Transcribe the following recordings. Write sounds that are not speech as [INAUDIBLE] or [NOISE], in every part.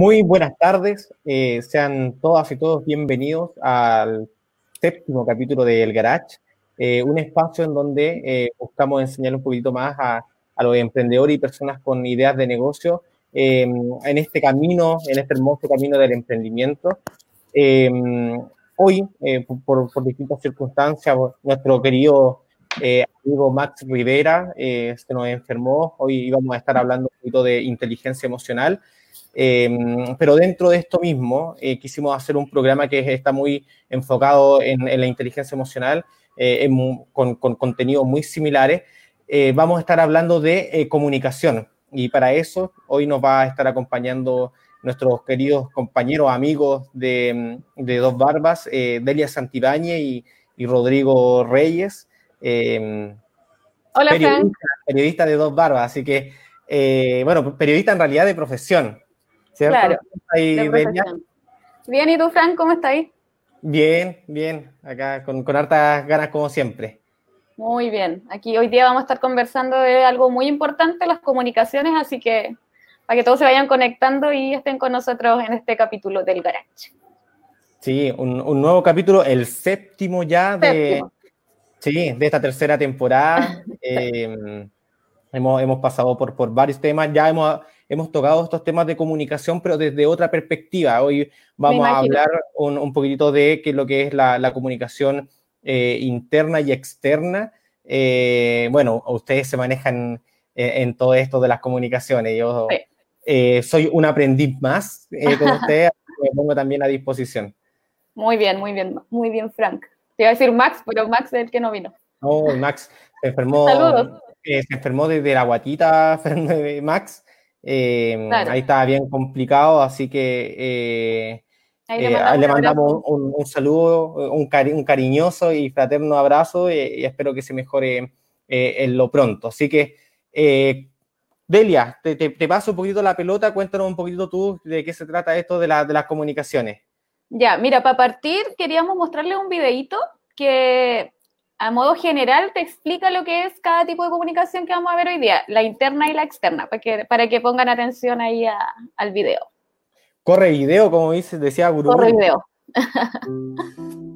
Muy buenas tardes, eh, sean todas y todos bienvenidos al séptimo capítulo de El Garage, eh, un espacio en donde eh, buscamos enseñar un poquito más a, a, los emprendedores y personas con ideas de negocio en este camino, en este hermoso camino del emprendimiento. hoy, por, por, distintas circunstancias, nuestro querido amigo Max Rivera se nos enfermó, hoy íbamos a estar hablando un poquito de inteligencia emocional. Em, pero dentro de esto mismo, eh, quisimos hacer un programa que está muy enfocado en, la inteligencia emocional, eh, con, contenidos muy similares. Eh, vamos a estar hablando de comunicación y para eso hoy nos va a estar acompañando nuestros queridos compañeros, amigos de, Dos Barbas, Delia Santibáñez y, Rodrigo Reyes. Em, Hola, periodista, periodista de Dos Barbas, así que, bueno, periodista en realidad de profesión. Claro. Bien, ¿y tú, Frank, cómo estás? Bien, bien, acá con, con hartas ganas como siempre. Muy bien, aquí hoy día vamos a estar conversando de algo muy importante, las comunicaciones, así que para que todos se vayan conectando y estén con nosotros en este capítulo del Garage. Sí, un, nuevo capítulo, el séptimo ya de, Sí, de esta tercera temporada. [LAUGHS] Eh, hemos, hemos pasado por, por varios temas, ya hemos hemos tocado estos temas de comunicación, pero desde otra perspectiva. Hoy vamos a hablar un, un, poquitito de qué es lo que es la, comunicación eh, interna y externa. Eh, bueno, ustedes se manejan eh, en todo esto de las comunicaciones. Yo soy un aprendiz más con [LAUGHS] ustedes, me pongo también a disposición. Muy bien, muy bien, muy bien, Frank. Te iba a decir Max, pero Max es el que no vino. No, Max se enfermó. [LAUGHS] Saludos. se enfermó desde la guatita, [LAUGHS] Max. Eh, ahí estaba bien complicado, así que eh, le, mandamos, eh, un, saludo, un, cariñoso y fraterno abrazo y, espero que se mejore en lo pronto. Así que, Delia, te, paso un poquito la pelota, cuéntanos un poquito tú de qué se trata esto de, de las comunicaciones. Ya, mira, para partir queríamos mostrarle un videito que a modo general te explica lo que es cada tipo de comunicación que vamos a ver hoy día, la interna y la externa, para que, para que pongan atención ahí al video. Corre video, como dice, decía Guru. Corre video. [LAUGHS]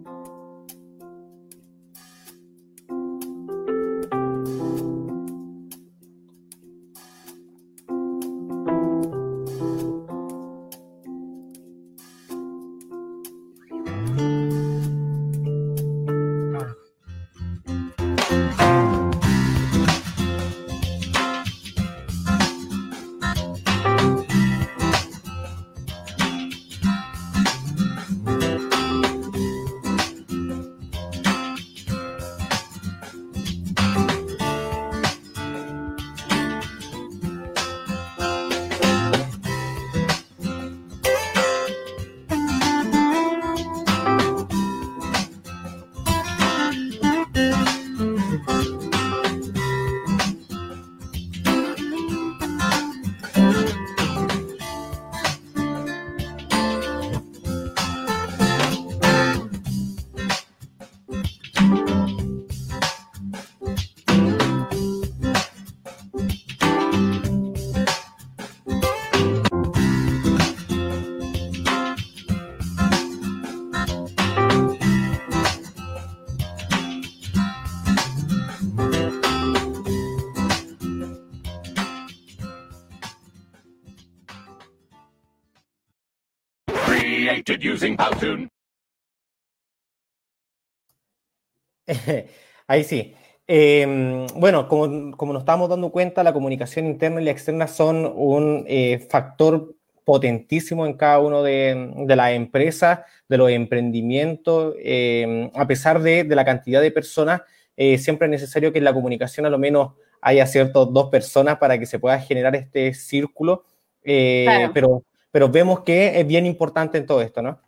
[LAUGHS] Ahí sí. Em, bueno, como, como, nos estamos dando cuenta, la comunicación interna y la externa son un eh, factor potentísimo en cada uno de, de las empresas, de los emprendimientos. Em, a pesar de, de, la cantidad de personas, eh, siempre es necesario que en la comunicación a lo menos haya ciertas dos personas para que se pueda generar este círculo. Eh, pero, pero vemos que es bien importante en todo esto, ¿no?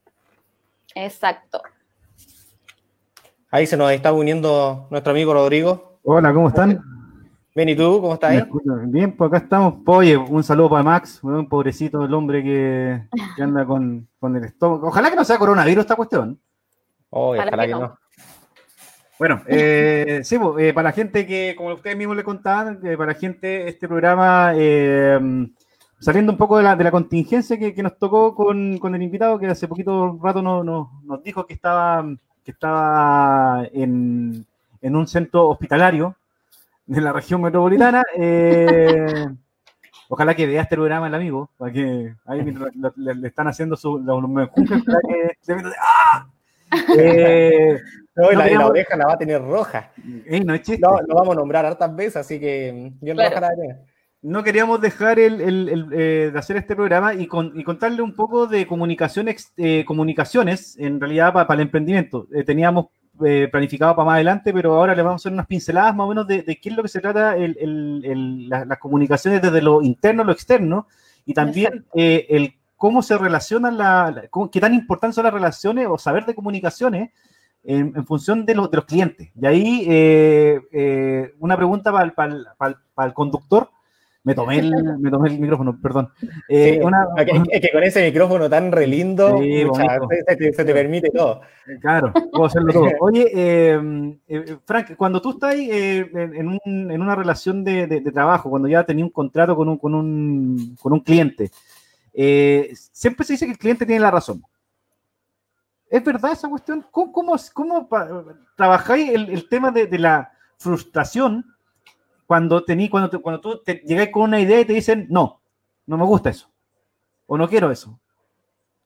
Exacto. Ahí se nos está uniendo nuestro amigo Rodrigo. Hola, ¿cómo están? Bien, ¿y tú? ¿Cómo estás? Bien, pues acá estamos. Oye, un saludo para Max, un pobrecito el hombre que, anda con, el estómago. Ojalá que no sea coronavirus esta cuestión. ojalá, que, no. Bueno, eh, sí, pues, eh, para la gente que, como ustedes mismos le contaban, eh, para la gente, este programa saliendo un poco de la, de la contingencia que, nos tocó con, con, el invitado, que hace poquito rato no, nos dijo que estaba, que estaba en, en, un centro hospitalario de la región metropolitana. [LAUGHS] Eh, ojalá que vea este programa el amigo, para que ahí [LAUGHS] le, están haciendo su, los, para que ¡ah! Eh, [LAUGHS] no, la, la, oreja la va a tener roja. no, lo vamos a nombrar hartas veces, así que bien roja la no queríamos dejar el, eh, de hacer este programa y, contarle un poco de comunicaciones, eh, comunicaciones en realidad para, el emprendimiento. Eh, teníamos planificado para más adelante, pero ahora le vamos a hacer unas pinceladas más o menos de, qué es lo que se trata las comunicaciones desde lo interno a lo externo y también el cómo se relacionan, la, qué tan importantes son las relaciones o saber de comunicaciones en, función de, los clientes. Y ahí una pregunta para el conductor me tomé el, me tomé el micrófono, perdón. Eh, es, que, con ese micrófono tan relindo, se, te, permite todo. Eh, claro, puedo hacerlo todo. [LAUGHS] Oye, eh, Frank, cuando tú estás en, una relación de, trabajo, cuando ya tenías un contrato con un, con un, con un cliente, siempre se dice que el cliente tiene la razón. ¿Es verdad esa cuestión? ¿Cómo, cómo, trabajáis el, el tema de la frustración? Cuando, tení, cuando, cuando tú te llegas con una idea y te dicen, no, no me gusta eso, o no quiero eso.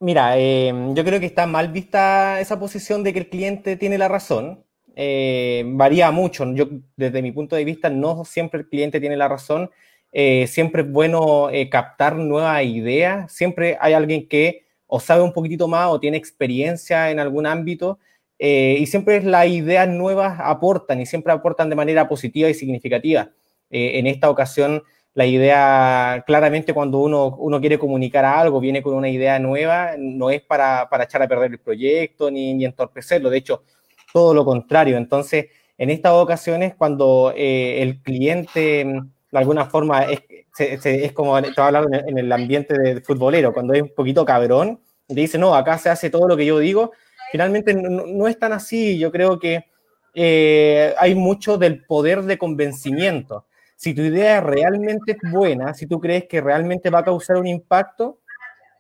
Mira, em, yo creo que está mal vista esa posición de que el cliente tiene la razón. Eh, varía mucho. Yo, desde mi punto de vista, no siempre el cliente tiene la razón. Eh, siempre es bueno eh, captar nuevas ideas. Siempre hay alguien que o sabe un poquitito más o tiene experiencia en algún ámbito eh, y siempre las ideas nuevas aportan y siempre aportan de manera positiva y significativa. Eh, en esta ocasión, la idea, claramente cuando uno, uno quiere comunicar algo, viene con una idea nueva, no es para, para echar a perder el proyecto ni, ni, entorpecerlo, de hecho, todo lo contrario. Entonces, en estas ocasiones, cuando eh, el cliente, de alguna forma, es, es como estaba hablando en el ambiente de futbolero, cuando es un poquito cabrón, te dice, no, acá se hace todo lo que yo digo, finalmente no, es tan así. Yo creo que eh, hay mucho del poder de convencimiento. Si tu idea realmente es buena, si tú crees que realmente va a causar un impacto,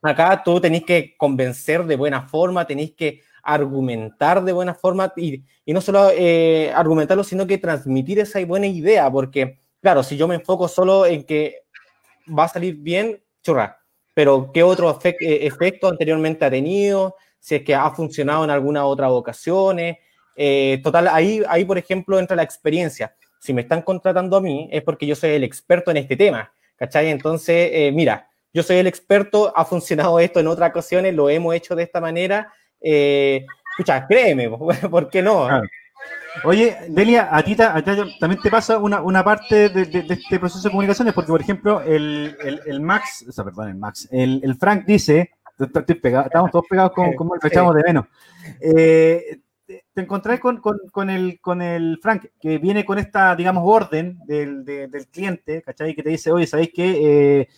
acá tú tenés que convencer de buena forma, tenés que argumentar de buena forma y, no solo eh, argumentarlo, sino que transmitir esa buena idea, porque, claro, si yo me enfoco solo en que va a salir bien, churra, pero ¿qué otro eh, efecto anteriormente ha tenido? Si es que ha funcionado en alguna otra ocasiones. Eh, total, ahí, ahí, por ejemplo, entra la experiencia. Si me están contratando a mí, es porque yo soy el experto en este tema, ¿cachai? Entonces, eh, mira, yo soy el experto, ha funcionado esto en otras ocasiones, lo hemos hecho de esta manera. Eh, escucha, créeme, [LAUGHS] ¿por qué no? Oye, Delia, a ti, también te pasa una, una parte de, este proceso de comunicaciones, porque, por ejemplo, el, el, Max, o sea, perdón, el Max, el, el Frank dice estamos todos pegados con [LAUGHS] cómo le echamos de menos. Eh, te encontré con, con, el, con el Frank, que viene con esta, digamos, orden del, del cliente, ¿cachai? Que te dice, oye, ¿sabéis qué? Eh,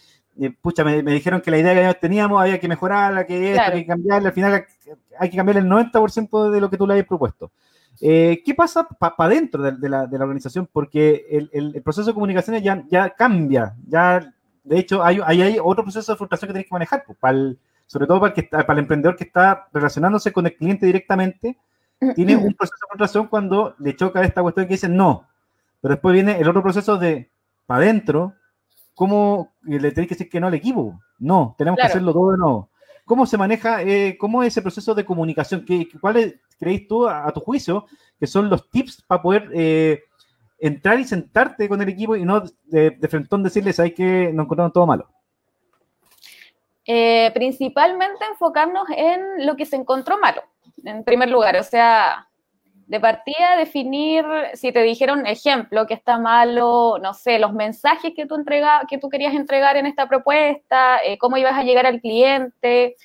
eh, pucha, me, dijeron que la idea que teníamos había que mejorarla, que esto, hay que cambiarla, al final hay que cambiar el 90% de lo que tú le habías propuesto. ¿Qué pasa para adentro de, la, de, la, organización? Porque el, el, proceso de comunicaciones ya, ya cambia, ya, de hecho, hay, hay, hay otro proceso de frustración que tienes que manejar, pues, para el, sobre todo para el, que para el emprendedor que está relacionándose con el cliente directamente, tiene un proceso de frustración cuando le choca esta cuestión que dicen no. Pero después viene el otro proceso de para adentro, ¿cómo le tenéis que decir que no al equipo? No, tenemos que hacerlo todo de nuevo. ¿Cómo se maneja, eh, cómo es ese proceso de comunicación? ¿Qué, ¿Cuáles creéis tú, a, tu juicio, que son los tips para poder eh, entrar y sentarte con el equipo y no de, de frentón decirles, hay que nos encontramos todo malo? Eh, principalmente enfocarnos en lo que se encontró malo, en primer lugar. O sea, de partida definir, si te dijeron ejemplo, que está malo, no sé, los mensajes que tú, entrega, que tú querías entregar en esta propuesta, eh, cómo ibas a llegar al cliente.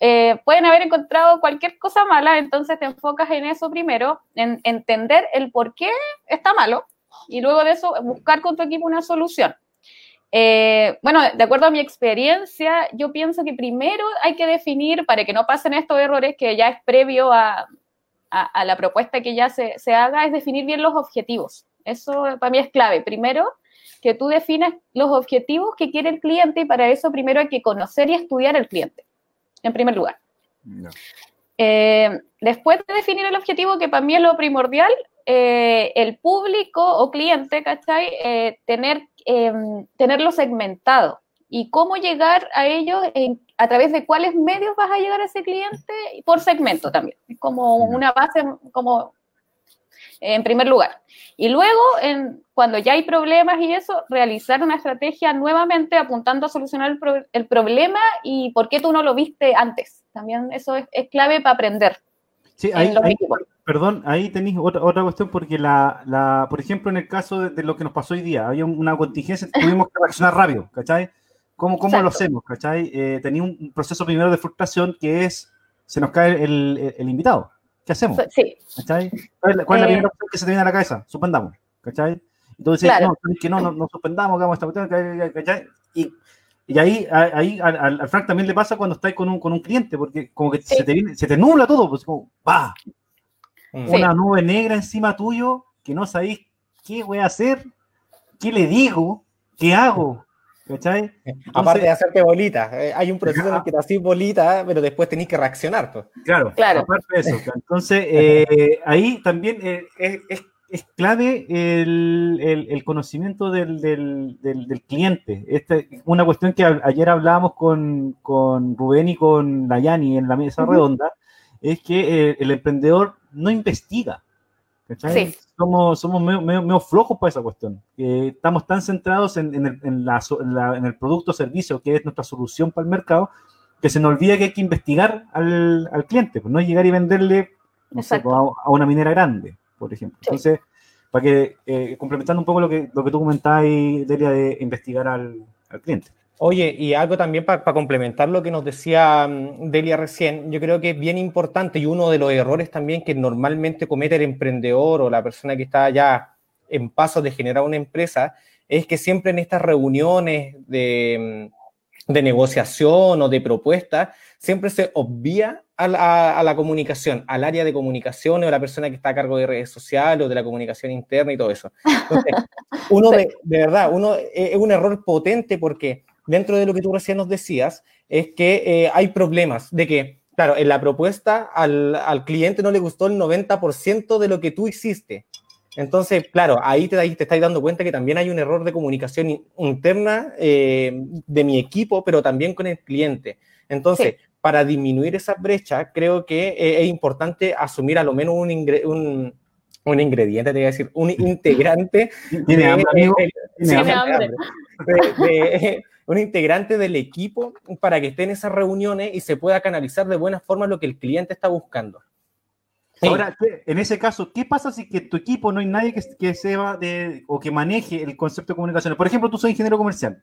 Eh, pueden haber encontrado cualquier cosa mala, entonces te enfocas en eso primero, en entender el por qué está malo y luego de eso buscar con tu equipo una solución. Eh, bueno, de acuerdo a mi experiencia, yo pienso que primero hay que definir, para que no pasen estos errores que ya es previo a, la propuesta que ya se, haga, es definir bien los objetivos. Eso para mí es clave. Primero, que tú definas los objetivos que quiere el cliente y para eso primero hay que conocer y estudiar al cliente, en primer lugar. Eh, después de definir el objetivo, que para mí es lo primordial, eh, el público o cliente, ¿cachai? Tener, em, tenerlo segmentado y cómo llegar a ellos, a través de cuáles medios vas a llegar a ese cliente por segmento también. Es como una base, como en primer lugar. Y luego, en, cuando ya hay problemas y eso, realizar una estrategia nuevamente apuntando a solucionar el, problema y por qué tú no lo viste antes. También eso es, clave para aprender. Sí, ahí, perdón, ahí tenéis otra, otra cuestión porque la, la, por ejemplo, en el caso de, lo que nos pasó hoy día, había una contingencia, [LAUGHS] tuvimos que reaccionar rápido, ¿cachai? ¿Cómo, cómo lo hacemos? ¿Cachai? Eh, tenía un proceso primero de frustración que es, se nos cae el, el, invitado. ¿Qué hacemos? Sí. ¿Cachai? ¿Cuál, es la eh, primera opción que se te viene a la cabeza? Suspendamos. ¿Cachai? Entonces, no, que no, no, no suspendamos, hagamos esta cuestión, ¿cachai? Y, y ahí, ahí al, al, Frank también le pasa cuando estás con un, con un cliente, porque como que se, te viene, se te nubla todo, pues como, ¡va! Una nube negra encima tuyo que no sabéis qué voy a hacer, qué le digo, qué hago. ¿Cachai? Aparte de hacerte bolita, eh, hay un proceso en el que te haces bolita, pero después tenés que reaccionar. Pues. Claro, claro, aparte de eso. Entonces, [LAUGHS] eh, ahí también eh, es, es, clave el, el, conocimiento del, del, del, cliente. Esta, una cuestión que ayer hablábamos con, con Rubén y con Dayani en la mesa redonda, es que el emprendedor no investiga. Sí. Somos, somos medio, flojos para esa cuestión. estamos tan centrados en, en, el, en, la, en el producto o servicio que es nuestra solución para el mercado que se nos olvida que hay que investigar al, al cliente, pues no llegar y venderle a, una minera grande, por ejemplo. Entonces, para que, eh, complementando un poco lo que, lo que tú comentabas, Delia, de investigar al, al cliente. Oye, y algo también para complementar lo que nos decía mm, Delia recién, yo creo que es bien importante y uno de los errores también que normalmente comete el emprendedor o la persona que está ya en paso de generar una empresa, es que siempre en estas reuniones de, mm, de negociación o de propuesta, siempre se obvia a la, a la, comunicación, al área de comunicación o a la persona que está a cargo de redes sociales o de la comunicación interna y todo eso. Entonces, [LAUGHS] uno de, de verdad, uno es un error potente porque dentro de lo que tú recién nos decías, es que eh, hay problemas de que, claro, en la propuesta al, al cliente no le gustó el 90% de lo que tú hiciste. Entonces, claro, ahí te, te estás dando cuenta que también hay un error de comunicación interna eh, de mi equipo, pero también con el cliente. Entonces, para disminuir esa brecha, creo que eh, es importante asumir a lo menos un, un, un ingrediente, te voy a decir, un [LAUGHS] integrante. Tiene hambre, amigo. Tiene hambre [LAUGHS] un integrante del equipo para que esté en esas reuniones y se pueda canalizar de buena forma lo que el cliente está buscando. Ahora, en ese caso, ¿qué pasa si que tu equipo no hay nadie que, que sepa de, o que maneje el concepto de comunicación? Por ejemplo, tú soy ingeniero comercial.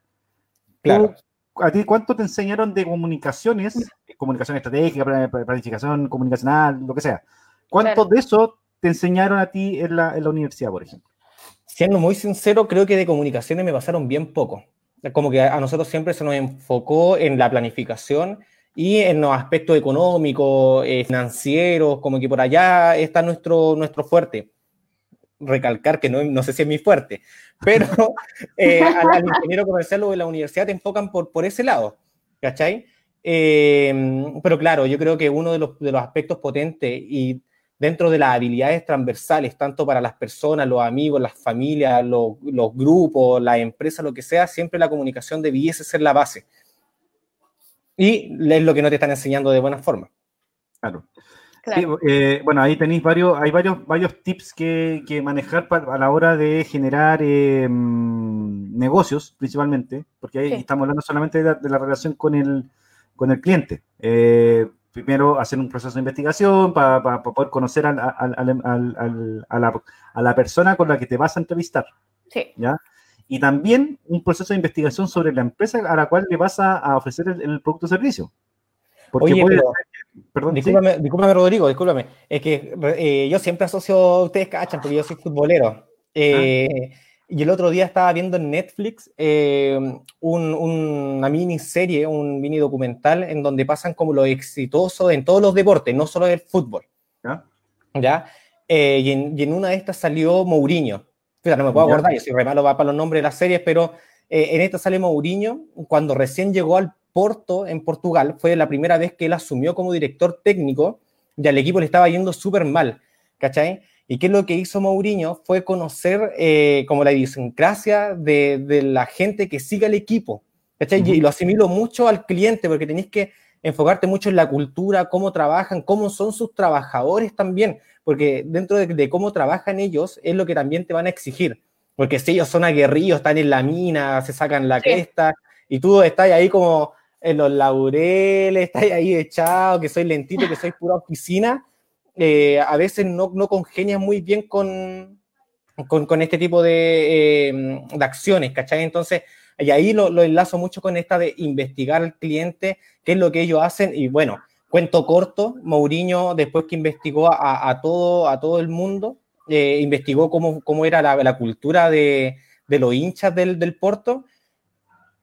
Claro. ¿A ti cuánto te enseñaron de comunicaciones, comunicación estratégica, planificación comunicacional, lo que sea? ¿Cuánto de eso te enseñaron a ti en la, en la universidad, por ejemplo? Siendo muy sincero, creo que de comunicaciones me pasaron bien poco como que a nosotros siempre se nos enfocó en la planificación y en los aspectos económicos, eh, financieros, como que por allá está nuestro, nuestro fuerte. Recalcar que no, no sé si es mi fuerte, [LAUGHS] pero eh, al, ingeniero comercial o de la universidad te enfocan por, por ese lado, ¿cachai? Eh, pero claro, yo creo que uno de los, de los aspectos potentes y dentro de las habilidades transversales, tanto para las personas, los amigos, las familias, los, grupos, la empresa, lo que sea, siempre la comunicación debiese ser la base. Y es lo que no te están enseñando de buena forma. Claro. Eh, bueno, ahí tenéis varios, hay varios, varios tips que, manejar a la hora de generar em, negocios, principalmente, porque ahí estamos hablando solamente de la, relación con el, con el cliente. Eh, primero hacer un proceso de investigación para, poder conocer a, la, persona con la que te vas a entrevistar. Sí. ¿ya? Y también un proceso de investigación sobre la empresa a la cual le vas a, ofrecer el, producto o servicio. Porque Oye, perdón, discúlpame, Rodrigo, discúlpame. Es que eh, yo siempre asocio, ustedes cachan, porque yo soy futbolero. Eh, ah. Y el otro día estaba viendo en Netflix eh, una miniserie, un mini documental en donde pasan como lo exitoso en todos los deportes, no solo el fútbol. ¿Ya? Eh, y, en, una de estas salió Mourinho. no me puedo acordar, yo soy re malo para los nombres de las series, pero eh, en esta sale Mourinho, cuando recién llegó al Porto, en Portugal, fue la primera vez que él asumió como director técnico y al equipo le estaba yendo súper mal, ¿cachai? ¿Y qué es lo que hizo Mourinho? Fue conocer eh, como la idiosincrasia de, de, la gente que sigue al equipo, ¿cachai? Y lo asimiló mucho al cliente, porque tenéis que enfocarte mucho en la cultura, cómo trabajan, cómo son sus trabajadores también, porque dentro de, cómo trabajan ellos es lo que también te van a exigir, porque si ellos son aguerridos, están en la mina, se sacan la cresta, y tú estás ahí como en los laureles, estás ahí echado, que soy lentito, que soy pura oficina, eh, a veces no, no congenias muy bien con, con, este tipo de, eh, de acciones, ¿cachai? Entonces, y ahí lo, enlazo mucho con esta de investigar al cliente, qué es lo que ellos hacen. Y bueno, cuento corto, Mourinho, después que investigó a, todo, a todo el mundo, eh, investigó cómo, cómo era la, cultura de, los hinchas del, del Porto.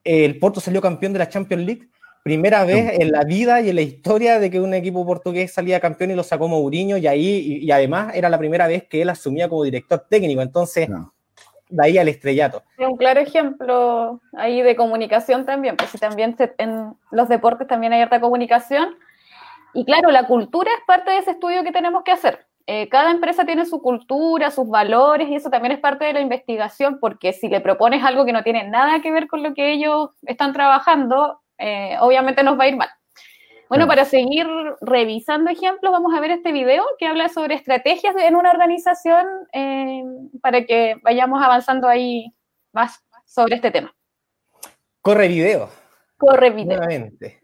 El Porto salió campeón de la Champions League. Primera vez en la vida y en la historia de que un equipo portugués salía campeón y lo sacó Mourinho, y ahí, y, además era la primera vez que él asumía como director técnico. Entonces, de ahí al estrellato. Un claro ejemplo ahí de comunicación también, pues si también en los deportes también hay harta comunicación. Y claro, la cultura es parte de ese estudio que tenemos que hacer. Eh, cada empresa tiene su cultura, sus valores, y eso también es parte de la investigación, porque si le propones algo que no tiene nada que ver con lo que ellos están trabajando, eh, obviamente nos va a ir mal. Bueno, para seguir revisando ejemplos, vamos a ver este video que habla sobre estrategias en una organización eh, para que vayamos avanzando ahí más sobre este tema. Corre video. Corre video. Nuevamente.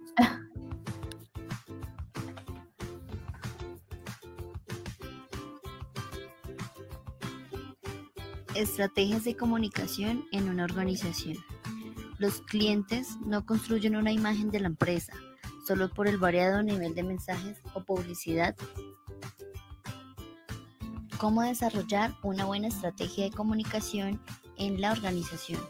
Estrategias de comunicación en una organización. Los clientes no construyen una imagen de la empresa, solo por el variado nivel de mensajes o publicidad. Cómo desarrollar una buena estrategia de comunicación en la organización.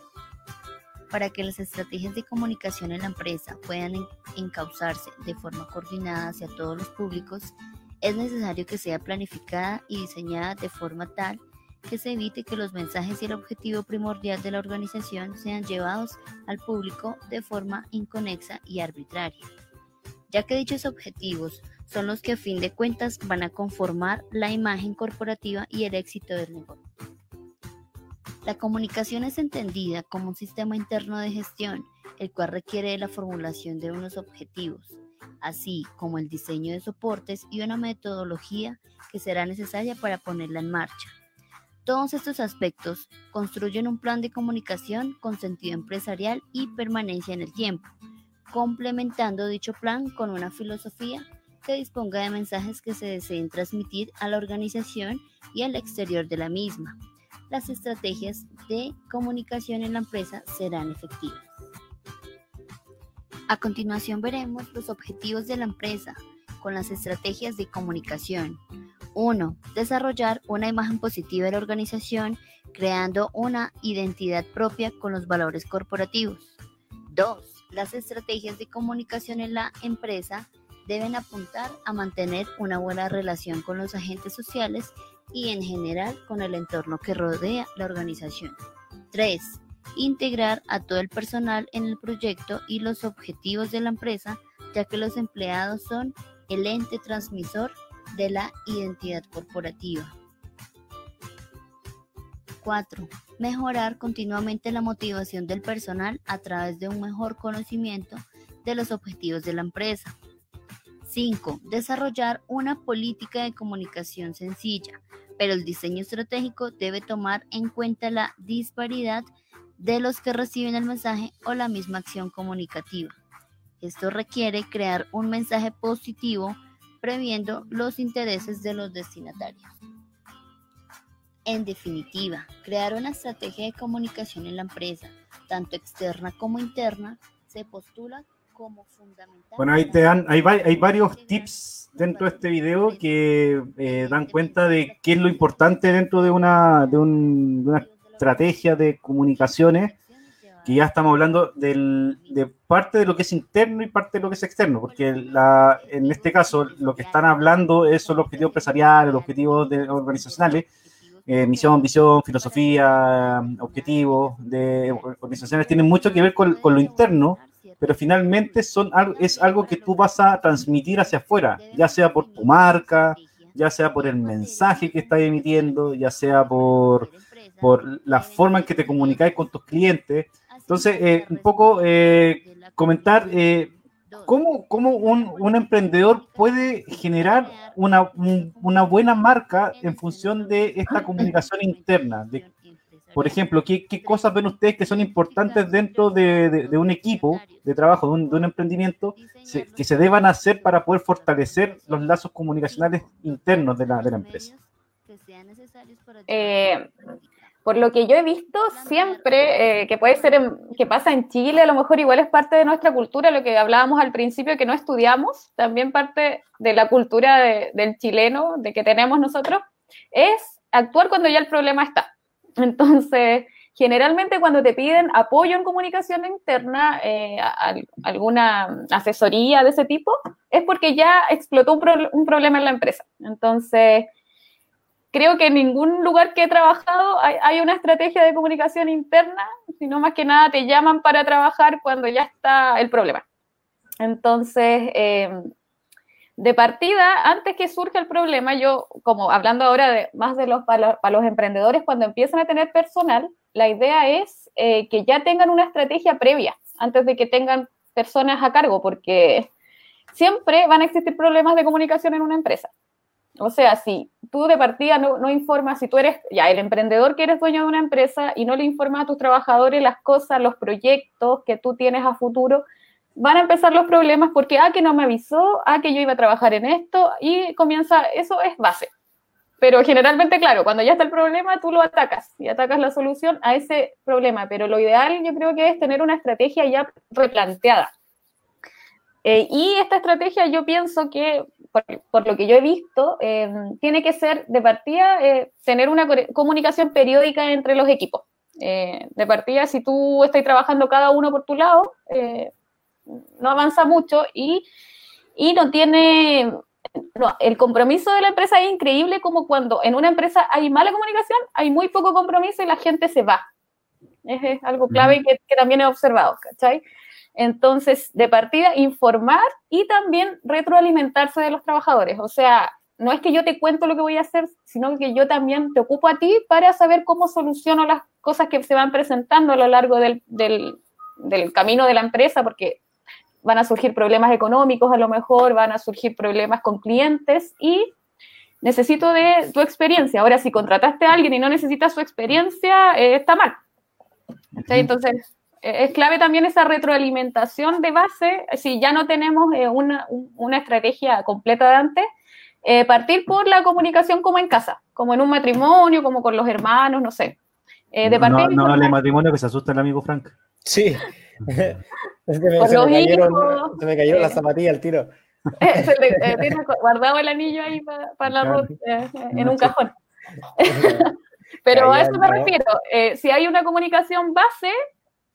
Para que las estrategias de comunicación en la empresa puedan encauzarse de forma coordinada hacia todos los públicos, es necesario que sea planificada y diseñada de forma tal que se evite que los mensajes y el objetivo primordial de la organización sean llevados al público de forma inconexa y arbitraria ya que dichos objetivos son los que a fin de cuentas van a conformar la imagen corporativa y el éxito del negocio. La comunicación es entendida como un sistema interno de gestión, el cual requiere la formulación de unos objetivos, así como el diseño de soportes y una metodología que será necesaria para ponerla en marcha. Todos estos aspectos construyen un plan de comunicación con sentido empresarial y permanencia en el tiempo, complementando dicho plan con una filosofía que disponga de mensajes que se deseen transmitir a la organización y al exterior de la misma. Las estrategias de comunicación en la empresa serán efectivas. A continuación veremos los objetivos de la empresa con las estrategias de comunicación. 1. Desarrollar una imagen positiva de la organización creando una identidad propia con los valores corporativos. 2 las estrategias de comunicación en la empresa deben apuntar a mantener una buena relación con los agentes sociales y en general con el entorno que rodea la organización. 3. Integrar a todo el personal en el proyecto y los objetivos de la empresa, ya que los empleados son el ente transmisor de la identidad corporativa. 4. Mejorar continuamente la motivación del personal a través de un mejor conocimiento de los objetivos de la empresa. 5. Desarrollar una política de comunicación sencilla, pero el diseño estratégico debe tomar en cuenta la disparidad de los que reciben el mensaje o la misma acción comunicativa. Esto requiere crear un mensaje positivo previendo los intereses de los destinatarios. En definitiva, crear una estrategia de comunicación en la empresa, tanto externa como interna, se postula como fundamental. Bueno, ahí te dan, hay, hay varios tips dentro de este video que eh, dan cuenta de qué es lo importante dentro de una, de, una estrategia de comunicaciones, que ya estamos hablando del, de parte de lo que es interno y parte de lo que es externo, porque la, en este caso lo que están hablando es los objetivos empresariales, los objetivos de, organizacionales, eh, misión, visión, filosofía, objetivos de organizaciones tienen mucho que ver con, lo interno, pero finalmente son, es algo que tú vas a transmitir hacia afuera, ya sea por tu marca, ya sea por el mensaje que estás emitiendo, ya sea por, por la forma en que te comunicáis con tus clientes. Entonces, eh, un poco eh, comentar ¿Cómo, cómo un, un, emprendedor puede generar una, una, buena marca en función de esta comunicación interna? Por ejemplo, ¿qué, ¿qué, cosas ven ustedes que son importantes dentro de, de, un equipo de trabajo, de un, de un emprendimiento, que se deban hacer para poder fortalecer los lazos comunicacionales internos de la, la empresa? Eh, por lo que yo he visto siempre, eh, que puede ser que pasa en Chile, a lo mejor igual es parte de nuestra cultura, lo que hablábamos al principio que no estudiamos, también parte de la cultura del chileno, de que tenemos nosotros, es actuar cuando ya el problema está. Entonces, generalmente cuando te piden apoyo en comunicación interna, eh, alguna asesoría de ese tipo, es porque ya explotó un, un problema en la empresa. Entonces, creo que en ningún lugar que he trabajado hay, una estrategia de comunicación interna, sino más que nada te llaman para trabajar cuando ya está el problema. Entonces, eh, de partida, antes que surja el problema, yo, como hablando ahora de, más de los para, los emprendedores, cuando empiezan a tener personal, la idea es eh, que ya tengan una estrategia previa antes de que tengan personas a cargo, porque siempre van a existir problemas de comunicación en una empresa. O sea, si tú de partida no, informas, si tú eres ya el emprendedor que eres dueño de una empresa y no le informas a tus trabajadores las cosas, los proyectos que tú tienes a futuro, van a empezar los problemas porque, ah, que no me avisó, ah, que yo iba a trabajar en esto y comienza, eso es base. Pero generalmente, claro, cuando ya está el problema, tú lo atacas y atacas la solución a ese problema. Pero lo ideal yo creo que es tener una estrategia ya replanteada. Eh, y esta estrategia yo pienso que por, lo que yo he visto, eh, tiene que ser de partida eh, tener una comunicación periódica entre los equipos. Eh, de partida, si tú estás trabajando cada uno por tu lado, no avanza mucho y, y no tiene... No, el compromiso de la empresa es increíble como cuando en una empresa hay mala comunicación, hay muy poco compromiso y la gente se va. Es, algo clave que, que también he observado, ¿cachai? Entonces, de partida, informar y también retroalimentarse de los trabajadores. O sea, no es que yo te cuento lo que voy a hacer, sino que yo también te ocupo a ti para saber cómo soluciono las cosas que se van presentando a lo largo del, camino de la empresa, porque van a surgir problemas económicos, a lo mejor van a surgir problemas con clientes y necesito de tu experiencia. Ahora, si contrataste a alguien y no necesitas su experiencia, eh, está mal. Entonces, es clave también esa retroalimentación de base, si ya no tenemos eh, una, estrategia completa de antes, eh, partir por la comunicación como en casa, como en un matrimonio, como con los hermanos, no sé. Eh, de no, no, no matrimonio que se asusta el amigo Frank. Sí. [LAUGHS] se, me, se, me cayeron, se me cayó la zapatilla al tiro. [LAUGHS] tiene guardado el anillo ahí para la ropa, en un cajón. [LAUGHS] Pero a eso me refiero. si hay una comunicación base,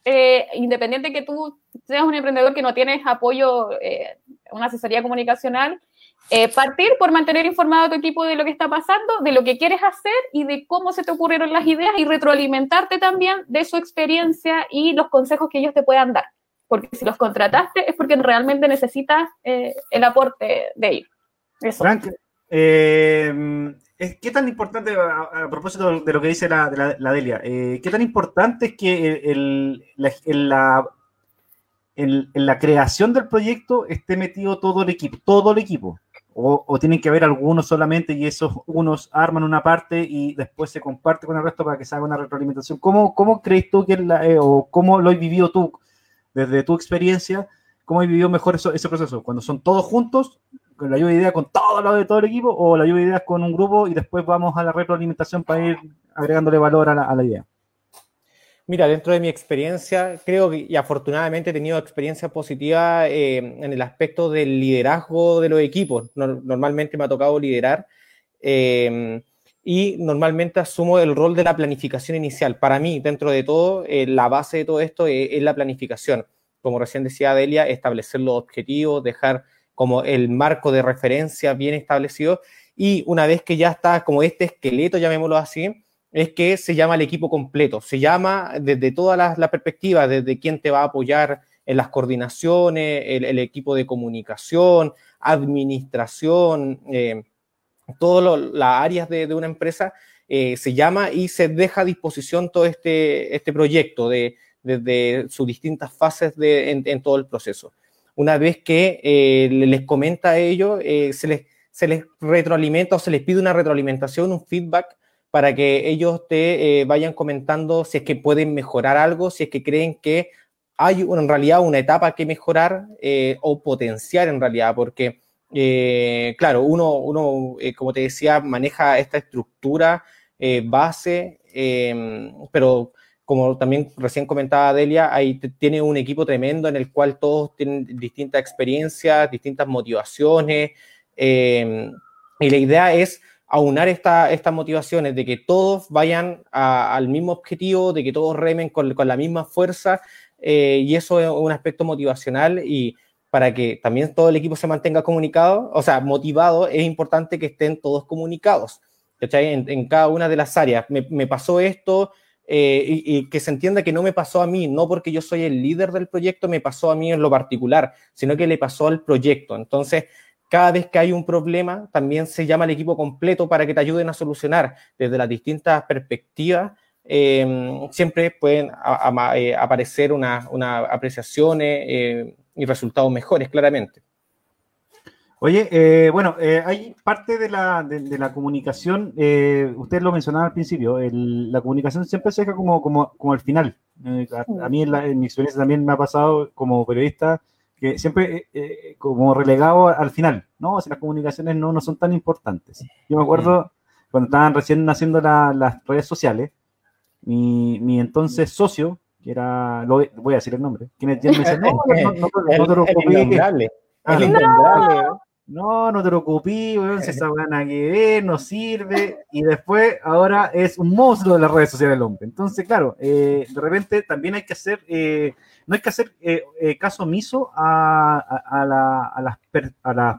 eh, independiente que tú seas un emprendedor que no tienes apoyo, eh, una asesoría comunicacional, eh, partir por mantener informado a tu equipo de lo que está pasando, de lo que quieres hacer y de cómo se te ocurrieron las ideas y retroalimentarte también de su experiencia y los consejos que ellos te puedan dar. Porque si los contrataste es porque realmente necesitas el aporte de ellos. Frank, ¿Qué tan importante, a, propósito de lo que dice la, Delia, eh, qué tan importante es que la, en, la creación del proyecto esté metido todo el equipo, todo el equipo? O, tienen que haber algunos solamente y esos unos arman una parte y después se comparte con el resto para que se haga una retroalimentación. ¿Cómo, cómo crees tú que eh, o cómo lo has vivido tú desde tu experiencia? ¿Cómo has vivido mejor eso, ese proceso? Cuando son todos juntos con la lluvia de ideas con todo lo de todo el equipo o la lluvia de ideas con un grupo y después vamos a la retroalimentación para ir agregándole valor a la, idea? Mira, dentro de mi experiencia, creo que y afortunadamente he tenido experiencia positiva eh, en el aspecto del liderazgo de los equipos. normalmente me ha tocado liderar eh, y normalmente asumo el rol de la planificación inicial. Para mí, dentro de todo, eh, la base de todo esto es la planificación. Como recién decía Delia, establecer los objetivos, dejar como el marco de referencia bien establecido y una vez que ya está como este esqueleto, llamémoslo así, es que se llama el equipo completo, se llama desde todas las, perspectivas, desde quién te va a apoyar en las coordinaciones, el, equipo de comunicación, administración, eh, todas las áreas de, una empresa, eh, se llama y se deja a disposición todo este, este proyecto de, desde sus distintas fases en, todo el proceso. Una vez que eh, les comenta a ellos, eh, se, les, se les retroalimenta o se les pide una retroalimentación, un feedback para que ellos te vayan comentando si es que pueden mejorar algo, si es que creen que hay en realidad una etapa que mejorar o potenciar en realidad, porque eh, claro, uno, uno eh, como te decía, maneja esta estructura eh, base, pero como también recién comentaba Delia, ahí tiene un equipo tremendo en el cual todos tienen distintas experiencias, distintas motivaciones, em, y la idea es aunar estas motivaciones, de que todos vayan al mismo objetivo, de que todos remen con, con la misma fuerza, y eso es un aspecto motivacional y para que también todo el equipo se mantenga comunicado, o sea, motivado, es importante que estén todos comunicados, ¿cachai? En, cada una de las áreas. Me, pasó esto eh, y, que se entienda que no me pasó a mí, no porque yo soy el líder del proyecto, me pasó a mí en lo particular, sino que le pasó al proyecto. Entonces, cada vez que hay un problema, también se llama al equipo completo para que te ayuden a solucionar desde las distintas perspectivas. Em, siempre pueden eh, aparecer unas una apreciaciones. Eh, y resultados mejores, claramente. Oye, eh, bueno, eh, hay parte de la, de, la comunicación, eh, usted lo mencionaba al principio, la comunicación siempre se deja como, como, como al final. a, mí en, mi experiencia también me ha pasado como periodista que siempre como relegado al final, ¿no? O sea, las comunicaciones no, no son tan importantes. Yo me acuerdo cuando estaban recién naciendo las redes sociales, mi, mi entonces socio, que era, lo, voy a decir el nombre, quien, me dice, [LAUGHS] no, no, no, no, te preocupes. Ah, no, no te preocupes, weón, si [LAUGHS] esa gana que ver, no sirve, y después ahora es un monstruo de las redes sociales el hombre. Entonces, claro, eh, de repente también hay que hacer, eh, no hay que hacer eh, caso omiso a, a, a, la, a las, a las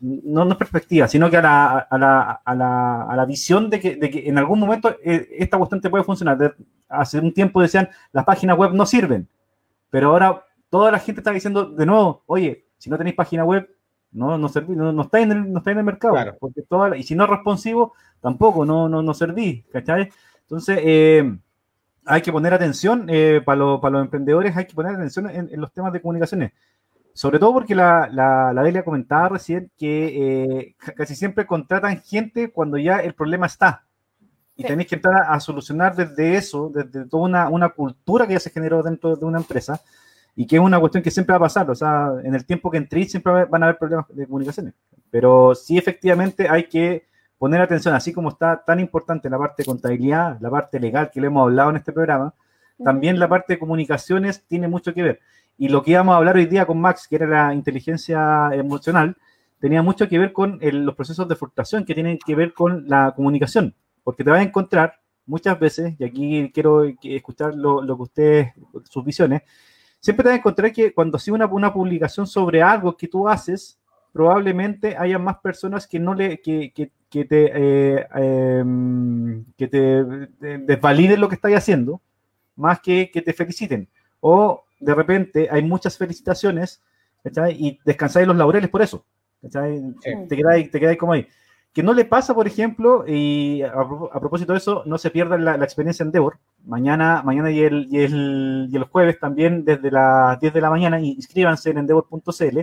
no, no perspectiva, sino que a la, a la, a la, a la visión de que, de que, en algún momento eh, esta cuestión te puede funcionar. hace un tiempo decían, las páginas web no sirven, pero ahora toda la gente está diciendo de nuevo, oye, si no tenéis página web, no, no, serví, no, no estáis en el, no en el mercado. Porque toda y si no es responsivo, tampoco, no, no, no servís, ¿cachai? Entonces, eh, hay que poner atención eh, para, los emprendedores, hay que poner atención en, en los temas de comunicaciones. Sobre todo porque la, la, la Delia comentaba recién que eh, casi siempre contratan gente cuando ya el problema está. Y tenéis que entrar a, solucionar desde eso, desde toda una, una, cultura que ya se generó dentro de una empresa y que es una cuestión que siempre va a pasar. O sea, en el tiempo que entréis siempre van a haber problemas de comunicaciones. Pero sí, efectivamente, hay que poner atención, así como está tan importante la parte de contabilidad, la parte legal que le hemos hablado en este programa, también la parte de comunicaciones tiene mucho que ver. Y lo que íbamos a hablar hoy día con Max, que era la inteligencia emocional, tenía mucho que ver con los procesos de frustración que tienen que ver con la comunicación, porque te vas a encontrar muchas veces, y aquí quiero escuchar lo, que ustedes, sus visiones, siempre te vas a encontrar que cuando haces una, una publicación sobre algo que tú haces, probablemente haya más personas que no le que, que, que te eh, em, que te desvaliden lo que estás haciendo más que que te feliciten. O de repente hay muchas felicitaciones, Y descansáis los laureles por eso, Te quedáis, te como ahí. Que no le pasa, por ejemplo, y a, propósito de eso, no se pierda la, experiencia en Endeavor. Mañana, mañana y el, y, el, y el jueves también desde las 10 de la mañana, inscríbanse en endeavor.cl.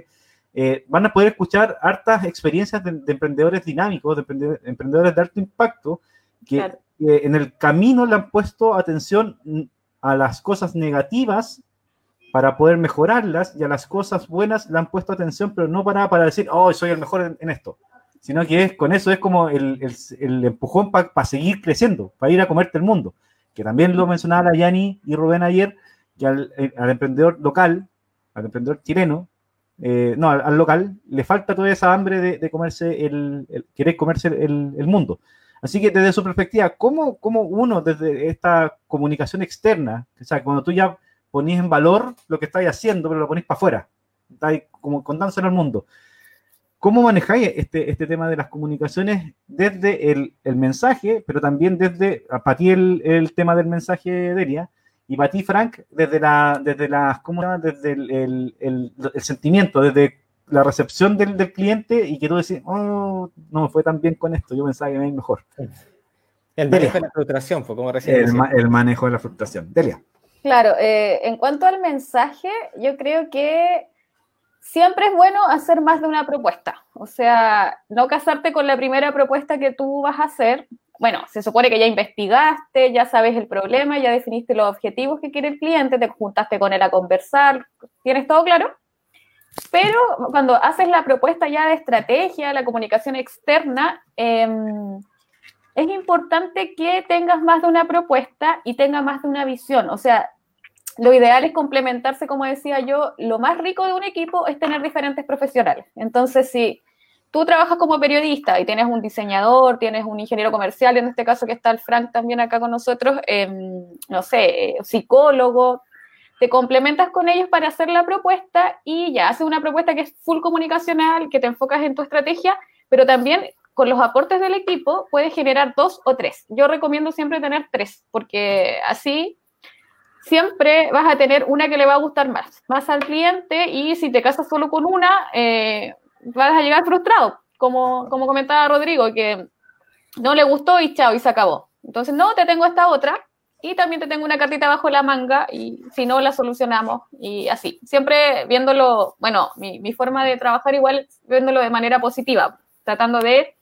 Eh, van a poder escuchar hartas experiencias de, emprendedores dinámicos, de emprendedores, de alto impacto, que en el camino le han puesto atención a las cosas negativas para poder mejorarlas y a las cosas buenas le han puesto atención, pero no para, para decir, oh, soy el mejor en, esto, sino que es, con eso es como el, el, empujón para seguir creciendo, para ir a comerte el mundo, que también lo mencionaba la Yani y Rubén ayer, que al, eh, emprendedor local, al emprendedor chileno, eh, no, al, local, le falta toda esa hambre de, comerse el, querer comerse el, el, mundo. Así que desde su perspectiva, ¿cómo, ¿cómo, uno desde esta comunicación externa, o sea, cuando tú ya ponís en valor lo que estáis haciendo, pero lo ponís para afuera. Estáis como contándoselo al mundo. ¿Cómo manejáis este, este tema de las comunicaciones desde el, mensaje, pero también desde, para ti el, tema del mensaje, Delia, y para ti, Frank, desde, la, desde, las, ¿cómo desde el, el, sentimiento, desde la recepción del, del, cliente y que tú decís, oh, no me fue tan bien con esto, yo pensaba que me iba mejor. El manejo de la frustración, fue como recién. El, el, manejo de la frustración. Delia. Claro, eh, en cuanto al mensaje, yo creo que siempre es bueno hacer más de una propuesta. O sea, no casarte con la primera propuesta que tú vas a hacer. Bueno, se supone que ya investigaste, ya sabes el problema, ya definiste los objetivos que quiere el cliente, te juntaste con él a conversar, ¿tienes todo claro? Pero cuando haces la propuesta ya de estrategia, la comunicación externa, em, es importante que tengas más de una propuesta y tenga más de una visión. O sea, lo ideal es complementarse, como decía yo, lo más rico de un equipo es tener diferentes profesionales. Entonces, si tú trabajas como periodista y tienes un diseñador, tienes un ingeniero comercial, en este caso que está el Frank también acá con nosotros, em, no sé, psicólogo, te complementas con ellos para hacer la propuesta y ya haces una propuesta que es full comunicacional, que te enfocas en tu estrategia, pero también con los aportes del equipo puedes generar dos o tres. Yo recomiendo siempre tener tres, porque así siempre vas a tener una que le va a gustar más, más al cliente y si te casas solo con una, eh, vas a llegar frustrado, como, como comentaba Rodrigo, que no le gustó y chao, y se acabó. Entonces, no, te tengo esta otra y también te tengo una cartita bajo la manga y si no, la solucionamos y así. Siempre viéndolo, bueno, mi, mi forma de trabajar igual, viéndolo de manera positiva, tratando de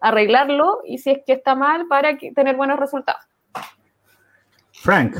arreglarlo y si es que está mal para tener buenos resultados. Frank,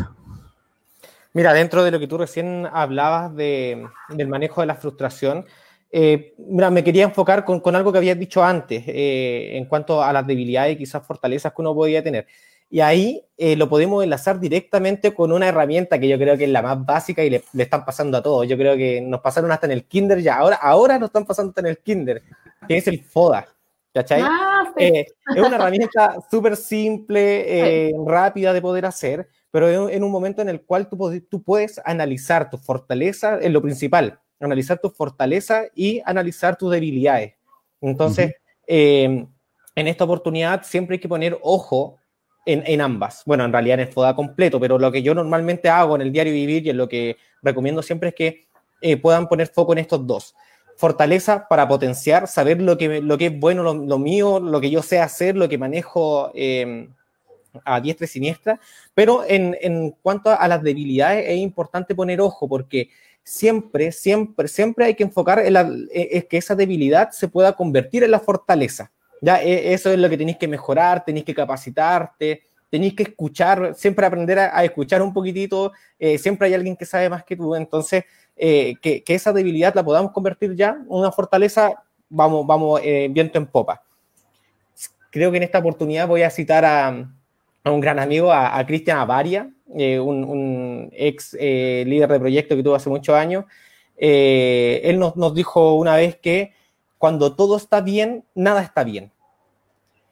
Mira, dentro de lo que tú recién hablabas de, del manejo de la frustración, eh, mira, me quería enfocar con, con, algo que habías dicho antes eh, en cuanto a las debilidades y quizás fortalezas que uno podía tener. Y ahí eh, lo podemos enlazar directamente con una herramienta que yo creo que es la más básica y le, le, están pasando a todos. Yo creo que nos pasaron hasta en el kinder ya. Ahora, ahora nos están pasando hasta en el kinder, que es el FODA. ¿Cachai? Ah, es una herramienta súper simple, [LAUGHS] rápida de poder hacer pero en un momento en el cual tú, tú puedes analizar tu fortaleza, en lo principal, analizar tu fortaleza y analizar tus debilidades. Entonces, em, en esta oportunidad siempre hay que poner ojo en, en, ambas. Bueno, en realidad en el FODA completo, pero lo que yo normalmente hago en el diario vivir y en lo que recomiendo siempre es que eh, puedan poner foco en estos dos. Fortaleza para potenciar, saber lo que, lo que es bueno, lo, lo mío, lo que yo sé hacer, lo que manejo eh, a diestra y siniestra, pero en, en cuanto a las debilidades es importante poner ojo porque siempre, siempre, siempre hay que enfocar en, es que esa debilidad se pueda convertir en la fortaleza. Ya, e, eso es lo que tenéis que mejorar, tenéis que capacitarte, tenéis que escuchar, siempre aprender a, escuchar un poquitito, eh, siempre hay alguien que sabe más que tú, entonces eh, que, que, esa debilidad la podamos convertir ya en una fortaleza, vamos, vamos eh, viento en popa. Creo que en esta oportunidad voy a citar a, a un gran amigo, a, Cristian Avaria, eh, un, ex eh, líder de proyecto que tuvo hace muchos años. Eh, él nos, nos, dijo una vez que cuando todo está bien, nada está bien.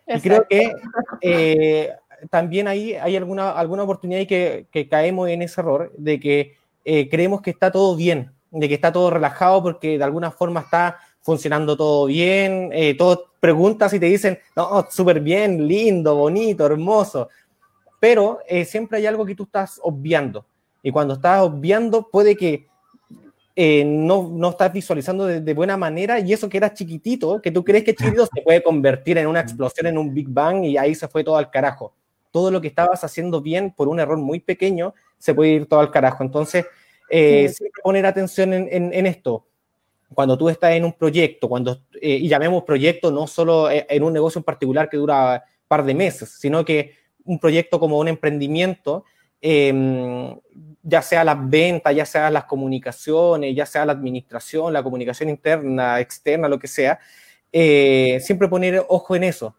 Y creo que también ahí hay alguna, alguna oportunidad y que, que, caemos en ese error de que creemos que está todo bien, de que está todo relajado porque de alguna forma está funcionando todo bien, todos preguntas y te dicen, no, súper bien, lindo, bonito, hermoso, pero eh, siempre hay algo que tú estás obviando. Y cuando estás obviando, puede que eh, no, no estás visualizando de, buena manera y eso que era chiquitito, que tú crees que chiquitito, se puede convertir en una explosión, en un Big Bang y ahí se fue todo al carajo. Todo lo que estabas haciendo bien por un error muy pequeño se puede ir todo al carajo. Entonces, eh, siempre poner atención en, en, en esto cuando tú estás en un proyecto, cuando, eh, y llamemos proyecto no solo en un negocio en particular que dura un par de meses, sino que un proyecto como un emprendimiento, em, ya sea las ventas, ya sea las comunicaciones, ya sea la administración, la comunicación interna, externa, lo que sea, eh, siempre poner ojo en eso.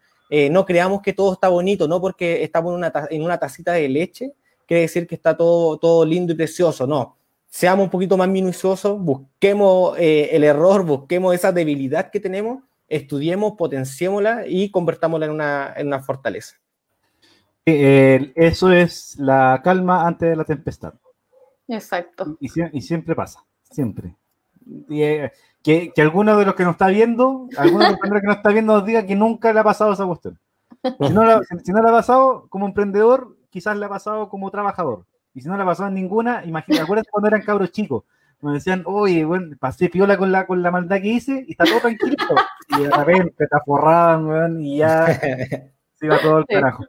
no creamos que todo está bonito, no porque estamos en una, en una tacita de leche, quiere decir que está todo, todo lindo y precioso, no seamos un poquito más minuciosos, busquemos eh, el error, busquemos esa debilidad que tenemos, estudiemos, potenciémosla y convertámosla en una, en una fortaleza. Eh, eso es la calma antes de la tempestad. Exacto. Y, y siempre pasa, siempre. eh, que, que, alguno de los que nos está viendo, alguno de los que nos está viendo nos diga que nunca le ha pasado esa cuestión. Si no, la, si no le ha pasado como emprendedor, quizás le ha pasado como trabajador. Y si no le ha pasado en ninguna, imagínate, acuérdate cuando eran cabros chicos. Me decían, oye, bueno, pasé piola con la, con la maldad que hice y está todo tranquilo. Y de repente te forraban, y ya [LAUGHS] se iba todo el carajo.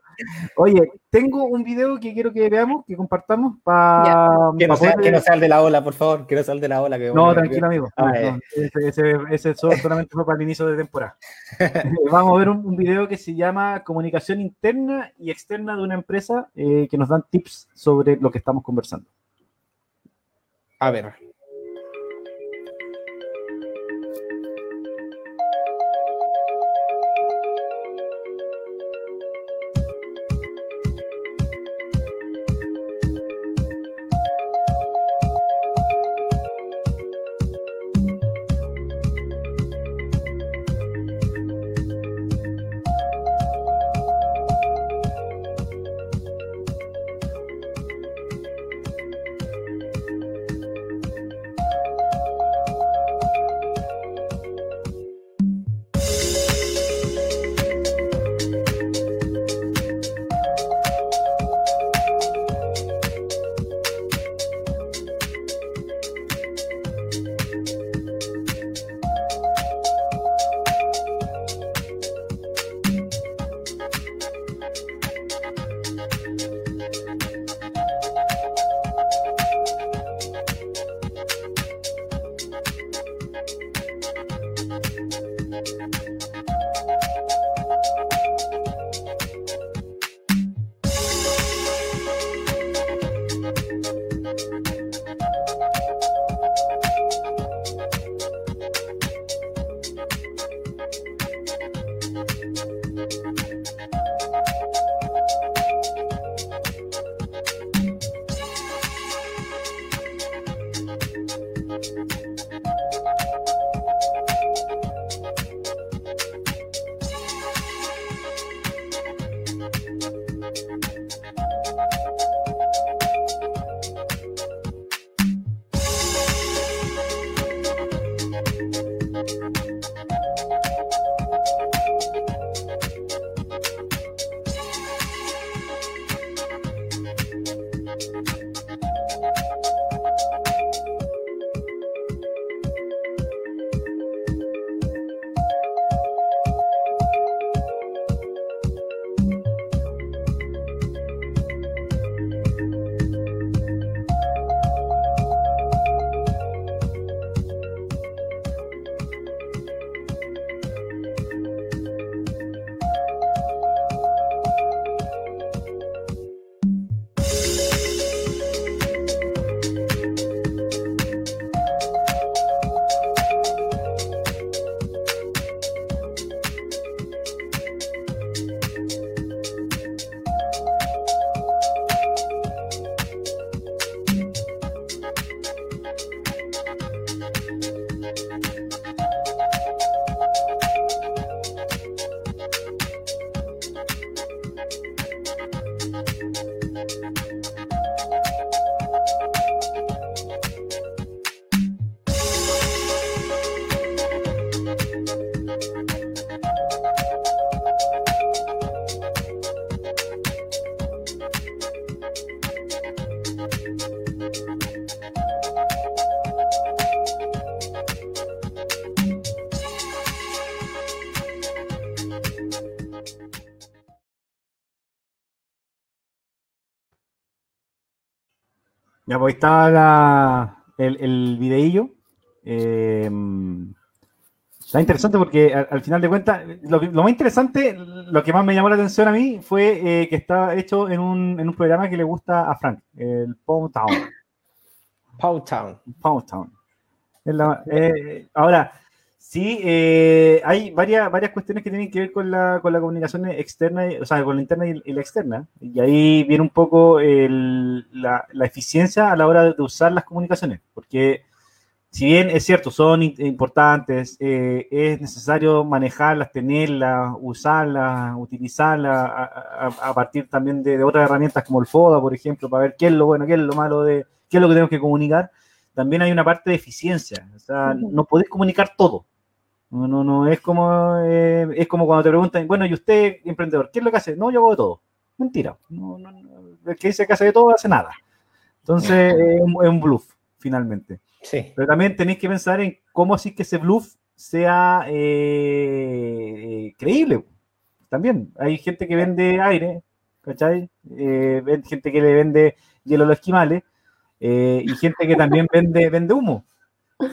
Oye, tengo un video que quiero que veamos, que compartamos para. Que, no que no sea el de la ola, por favor, que no sea el de la ola. Que no, tranquilo, amigo. Ah, ese, ese, solamente fue para el inicio de temporada. [LAUGHS] Vamos a ver un, video que se llama Comunicación interna y externa de una empresa eh, que nos dan tips sobre lo que estamos conversando. A ver. Ya, pues estaba el, el videillo. Eh, está interesante porque al, final de cuentas, lo, más interesante, lo que más me llamó la atención a mí fue eh, que está hecho en un, en un, programa que le gusta a Frank, el Powtown. Powtown. Powtown. Eh, ahora, Sí, eh, hay varias, varias cuestiones que tienen que ver con la, con la comunicación externa, o sea, con la interna y, la externa. Y ahí viene un poco la, eficiencia a la hora de usar las comunicaciones, porque si bien es cierto, son importantes, eh, es necesario manejarlas, tenerlas, usarlas, utilizarlas a, partir también de, de, otras herramientas como el FODA, por ejemplo, para ver qué es lo bueno, qué es lo malo, de qué es lo que tenemos que comunicar también hay una parte de eficiencia. O sea, no podés comunicar todo. No, no, no, es como, eh, es como cuando te preguntan, bueno, ¿y usted, emprendedor, qué es lo que hace? No, yo hago de todo. Mentira. No, no, el que dice que hace de todo hace nada. Entonces, es un, bluff, finalmente. Sí. Pero también tenéis que pensar en cómo así que ese bluff sea eh, creíble. También hay gente que vende aire, ¿cachai? Eh, gente que le vende hielo a los esquimales y gente que también vende, vende humo.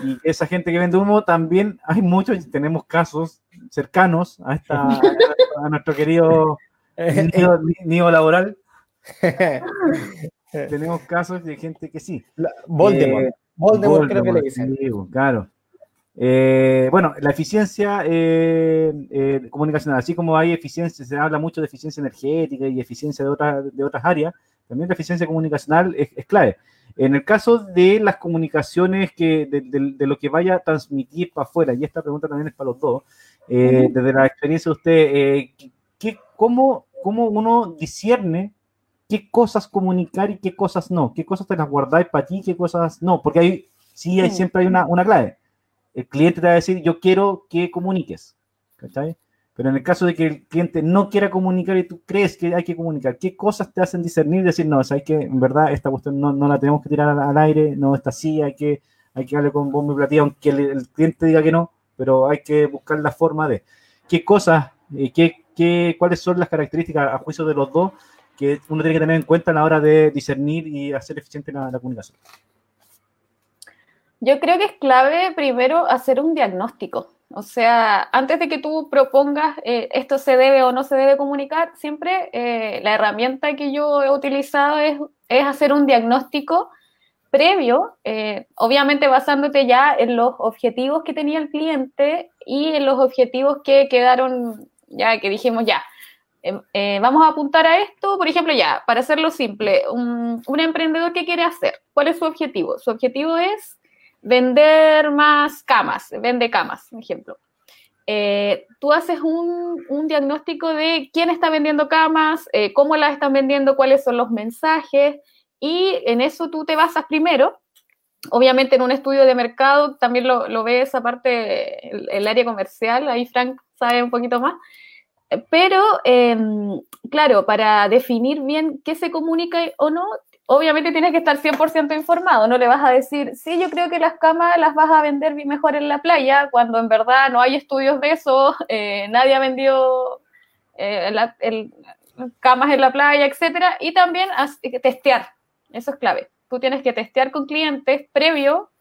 Y esa gente que vende humo también hay muchos, tenemos casos cercanos a, esta, a nuestro querido [LAUGHS] nido, laboral. [LAUGHS] tenemos casos de gente que sí. Voldemort. Eh, Voldemort, creo que le dicen. claro. Eh, bueno, la eficiencia eh, comunicacional, así como hay eficiencia, se habla mucho de eficiencia energética y eficiencia de otras, de otras áreas, también la eficiencia comunicacional es clave. En el caso de las comunicaciones que, de, lo que vaya a transmitir para afuera, y esta pregunta también es para los dos, eh, desde la experiencia de usted, eh, ¿qué, cómo, cómo, uno discierne qué cosas comunicar y qué cosas no? ¿Qué cosas te las guardáis para ti y qué cosas no? Porque ahí sí hay, siempre hay una, una clave. El cliente te va a decir, yo quiero que comuniques. ¿Cachai? Pero en el caso de que el cliente no quiera comunicar y tú crees que hay que comunicar, ¿qué cosas te hacen discernir y decir, no, sabes que en verdad esta cuestión no, la tenemos que tirar al, aire, no está así, hay que, hay que darle con bomba y platillo, aunque el, cliente diga que no, pero hay que buscar la forma de qué cosas, eh, qué, qué, cuáles son las características a juicio de los dos que uno tiene que tener en cuenta a la hora de discernir y hacer eficiente la comunicación. Yo creo que es clave primero hacer un diagnóstico o sea, antes de que tú propongas eh, esto se debe o no se debe comunicar, siempre eh, la herramienta que yo he utilizado es, hacer un diagnóstico previo, eh, obviamente basándote ya en los objetivos que tenía el cliente y en los objetivos que quedaron, ya que dijimos ya, vamos a apuntar a esto, por ejemplo, ya, para hacerlo simple, un, un emprendedor que quiere hacer, ¿cuál es su objetivo? Su objetivo es vender más camas, vende camas, por ejemplo. Eh, tú haces un, diagnóstico de quién está vendiendo camas, eh, cómo las están vendiendo, cuáles son los mensajes, y en eso tú te basas primero. Obviamente en un estudio de mercado también lo, ves aparte el, el, área comercial, ahí Frank sabe un poquito más. Pero, em, claro, para definir bien qué se comunica o no, obviamente tienes que estar 100% informado, no le vas a decir, sí, yo creo que las camas las vas a vender mejor en la playa, cuando en verdad no hay estudios de eso, [LAUGHS] eh, nadie ha vendido eh, camas en la playa, etcétera, y también testear, eso es clave. Tú tienes que testear con clientes previo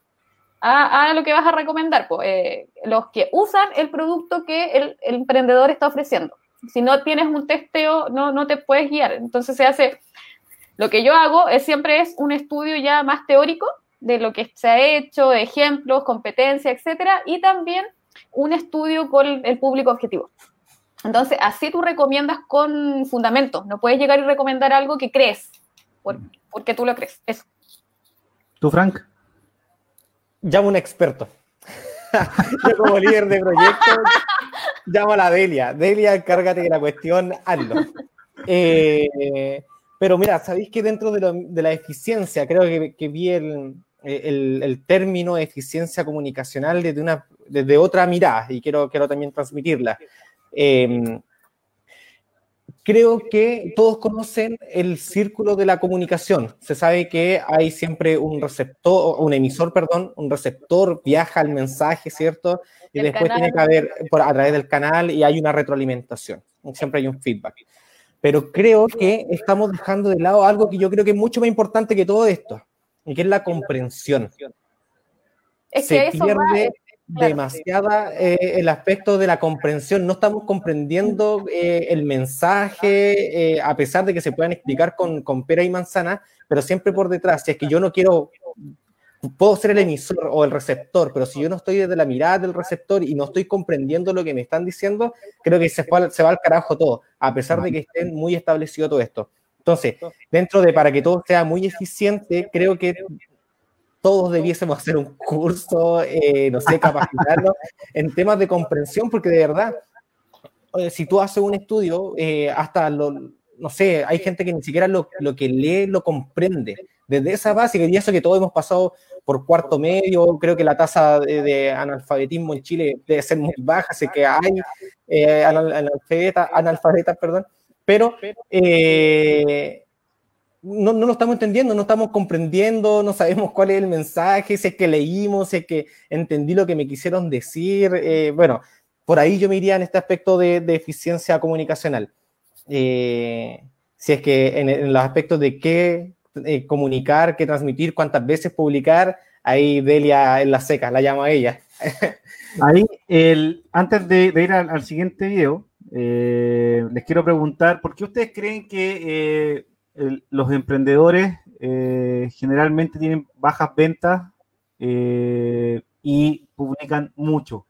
a, lo que vas a recomendar, pues, los que usan el producto que el, el, emprendedor está ofreciendo. Si no tienes un testeo, no, no te puedes guiar. Entonces se hace lo que yo hago es siempre es un estudio ya más teórico de lo que se ha hecho, ejemplos, competencia, etcétera, y también un estudio con el público objetivo. Entonces, así tú recomiendas con fundamentos. No puedes llegar y recomendar algo que crees, porque tú lo crees. Eso. ¿Tú, Frank? Llamo a un experto. [LAUGHS] yo como líder de proyecto, llamo a la Delia. Delia, cárgate de la cuestión, hazlo. Eh, pero mira, sabéis que dentro de, la eficiencia, creo que, vi el, el, término eficiencia comunicacional desde, una, desde otra mirada y quiero, quiero también transmitirla. Em, creo que todos conocen el círculo de la comunicación. Se sabe que hay siempre un receptor, un emisor, perdón, un receptor viaja el mensaje, ¿cierto? Y después tiene que haber por, a través del canal y hay una retroalimentación. Siempre hay un feedback pero creo que estamos dejando de lado algo que yo creo que es mucho más importante que todo esto, y que es la comprensión. Es que Se pierde demasiada eh, el aspecto de la comprensión. No estamos comprendiendo eh, el mensaje, eh, a pesar de que se puedan explicar con, con pera y manzana, pero siempre por detrás. Si es que yo no quiero puedo ser el emisor o el receptor, pero si yo no estoy desde la mirada del receptor y no estoy comprendiendo lo que me están diciendo, creo que se, se va al carajo todo, a pesar de que estén muy establecido todo esto. Entonces, dentro de para que todo sea muy eficiente, creo que todos debiésemos hacer un curso, eh, no sé, capacitarnos [LAUGHS] en temas de comprensión, porque de verdad, si tú haces un estudio, eh, hasta lo, no sé, hay gente que ni siquiera lo, lo que lee lo comprende desde esa base, y eso que todos hemos pasado por cuarto medio, creo que la tasa de, analfabetismo en Chile debe ser muy baja, sé que hay eh, analfabetas, perdón, pero eh, no, no lo estamos entendiendo, no estamos comprendiendo, no sabemos cuál es el mensaje, si es que leímos, si es que entendí lo que me quisieron decir, eh, bueno, por ahí yo me iría en este aspecto de, eficiencia comunicacional. Eh, si es que en, los aspectos de qué eh, comunicar, qué transmitir, cuántas veces publicar, ahí Delia en la seca, la llamo a ella. [LAUGHS] ahí, el, antes de, ir al, siguiente video, eh, les quiero preguntar, ¿por qué ustedes creen que los emprendedores generalmente tienen bajas ventas y publican mucho?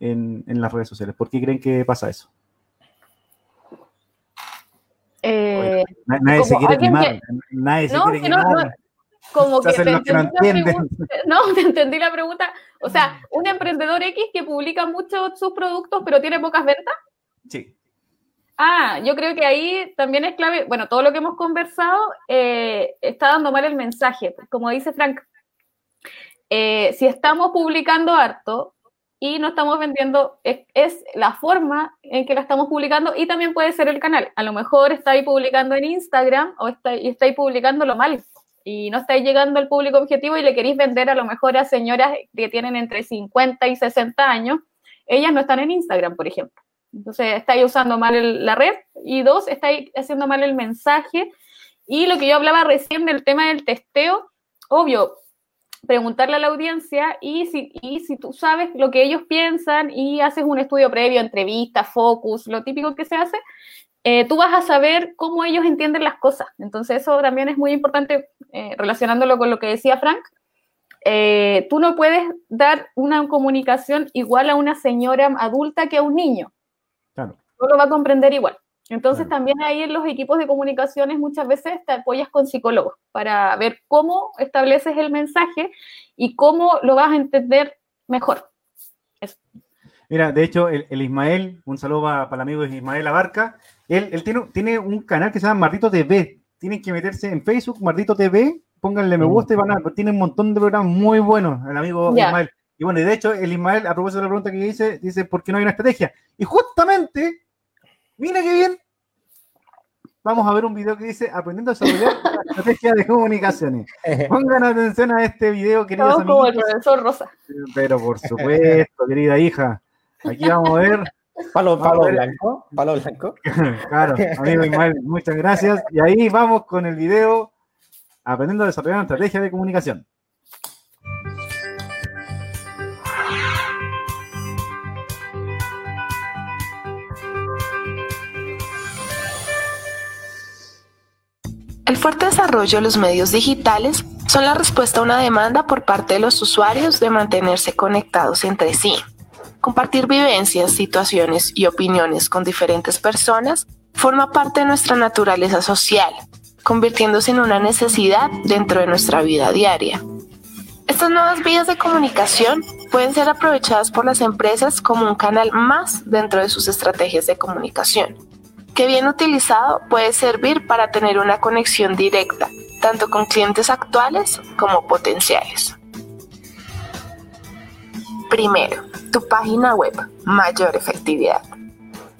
en, las redes sociales? ¿Por qué creen que pasa eso? Eh, nadie se quiere quemar, nadie se quiere quemar. como que, te entendí la no, te entendí la pregunta. O sea, un emprendedor X que publica muchos sus productos pero tiene pocas ventas. Sí. Ah, yo creo que ahí también es clave, bueno, todo lo que hemos conversado eh, está dando mal el mensaje. Como dice Frank, eh, si estamos publicando harto, y no estamos vendiendo, es, la forma en que la estamos publicando y también puede ser el canal. A lo mejor estáis publicando en Instagram o estáis, y estáis publicándolo mal y no estáis llegando al público objetivo y le queréis vender a lo mejor a señoras que tienen entre 50 y 60 años. Ellas no están en Instagram, por ejemplo. Entonces, estáis usando mal la red y dos, estáis haciendo mal el mensaje. Y lo que yo hablaba recién del tema del testeo, obvio, preguntarle a la audiencia y si, y si tú sabes lo que ellos piensan y haces un estudio previo, entrevista, focus, lo típico que se hace, eh, tú vas a saber cómo ellos entienden las cosas. Entonces eso también es muy importante eh, relacionándolo con lo que decía Frank. Eh, tú no puedes dar una comunicación igual a una señora adulta que a un niño. Claro. No lo va a comprender igual. Entonces también ahí en los equipos de comunicaciones muchas veces te apoyas con psicólogos para ver cómo estableces el mensaje y cómo lo vas a entender mejor. Mira, de hecho, el, Ismael, un saludo para, el amigo Ismael Abarca, él, tiene, tiene, un canal que se llama Mardito TV. Tienen que meterse en Facebook, Mardito TV, pónganle me mm. gusta y van a, tiene un montón de programas muy buenos, el amigo Ismael. Y bueno, y de hecho, el Ismael, a propósito de la pregunta que dice, dice, ¿por qué no hay una estrategia? Y justamente Mira qué bien. Vamos a ver un video que dice aprendiendo a desarrollar [LAUGHS] estrategia de comunicaciones. [LAUGHS] Pongan atención a este video, queridos amigos. como el profesor Rosa. Pero por supuesto, [LAUGHS] querida hija. Aquí vamos a ver. Palo, palo blanco. Palo blanco. claro, amigo Ismael, muchas gracias. Y ahí vamos con el video aprendiendo a desarrollar una estrategia de comunicación. El fuerte desarrollo de los medios digitales son la respuesta a una demanda por parte de los usuarios de mantenerse conectados entre sí. Compartir vivencias, situaciones y opiniones con diferentes personas forma parte de nuestra naturaleza social, convirtiéndose en una necesidad dentro de nuestra vida diaria. Estas nuevas vías de comunicación pueden ser aprovechadas por las empresas como un canal más dentro de sus estrategias de comunicación que bien utilizado puede servir para tener una conexión directa, tanto con clientes actuales como potenciales. Primero, tu página web, mayor efectividad.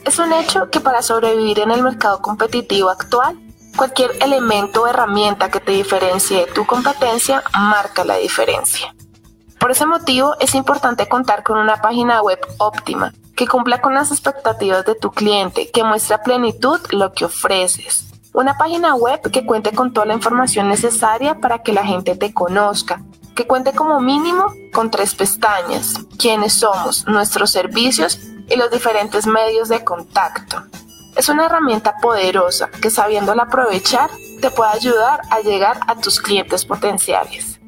Es un hecho que para sobrevivir en el mercado competitivo actual, cualquier elemento o herramienta que te diferencie de tu competencia marca la diferencia. Por ese motivo es importante contar con una página web óptima que cumpla con las expectativas de tu cliente, que muestre a plenitud lo que ofreces. Una página web que cuente con toda la información necesaria para que la gente te conozca, que cuente como mínimo con tres pestañas, quiénes somos, nuestros servicios y los diferentes medios de contacto. Es una herramienta poderosa que sabiéndola aprovechar te puede ayudar a llegar a tus clientes potenciales.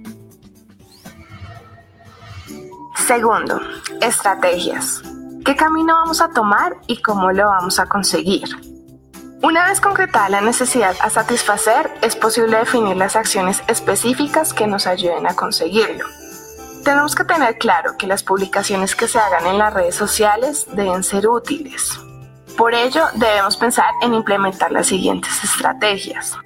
Segundo, estrategias. ¿Qué camino vamos a tomar y cómo lo vamos a conseguir? Una vez concretada la necesidad a satisfacer, es posible definir las acciones específicas que nos ayuden a conseguirlo. Tenemos que tener claro que las publicaciones que se hagan en las redes sociales deben ser útiles. Por ello, debemos pensar en implementar las siguientes estrategias.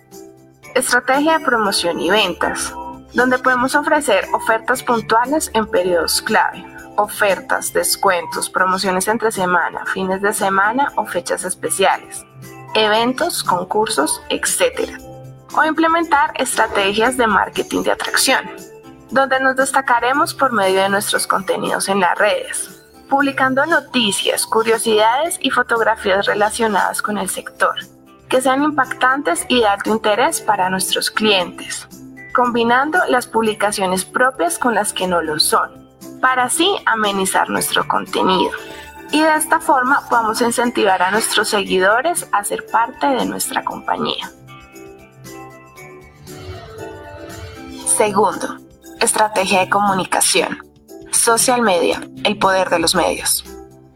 Estrategia de promoción y ventas, donde podemos ofrecer ofertas puntuales en periodos clave, ofertas, descuentos, promociones entre semana, fines de semana o fechas especiales, eventos, concursos, etc. O implementar estrategias de marketing de atracción, donde nos destacaremos por medio de nuestros contenidos en las redes, publicando noticias, curiosidades y fotografías relacionadas con el sector que sean impactantes y de alto interés para nuestros clientes, combinando las publicaciones propias con las que no lo son, para así amenizar nuestro contenido. Y de esta forma a incentivar a nuestros seguidores a ser parte de nuestra compañía. Segundo, estrategia de comunicación. Social media, el poder de los medios.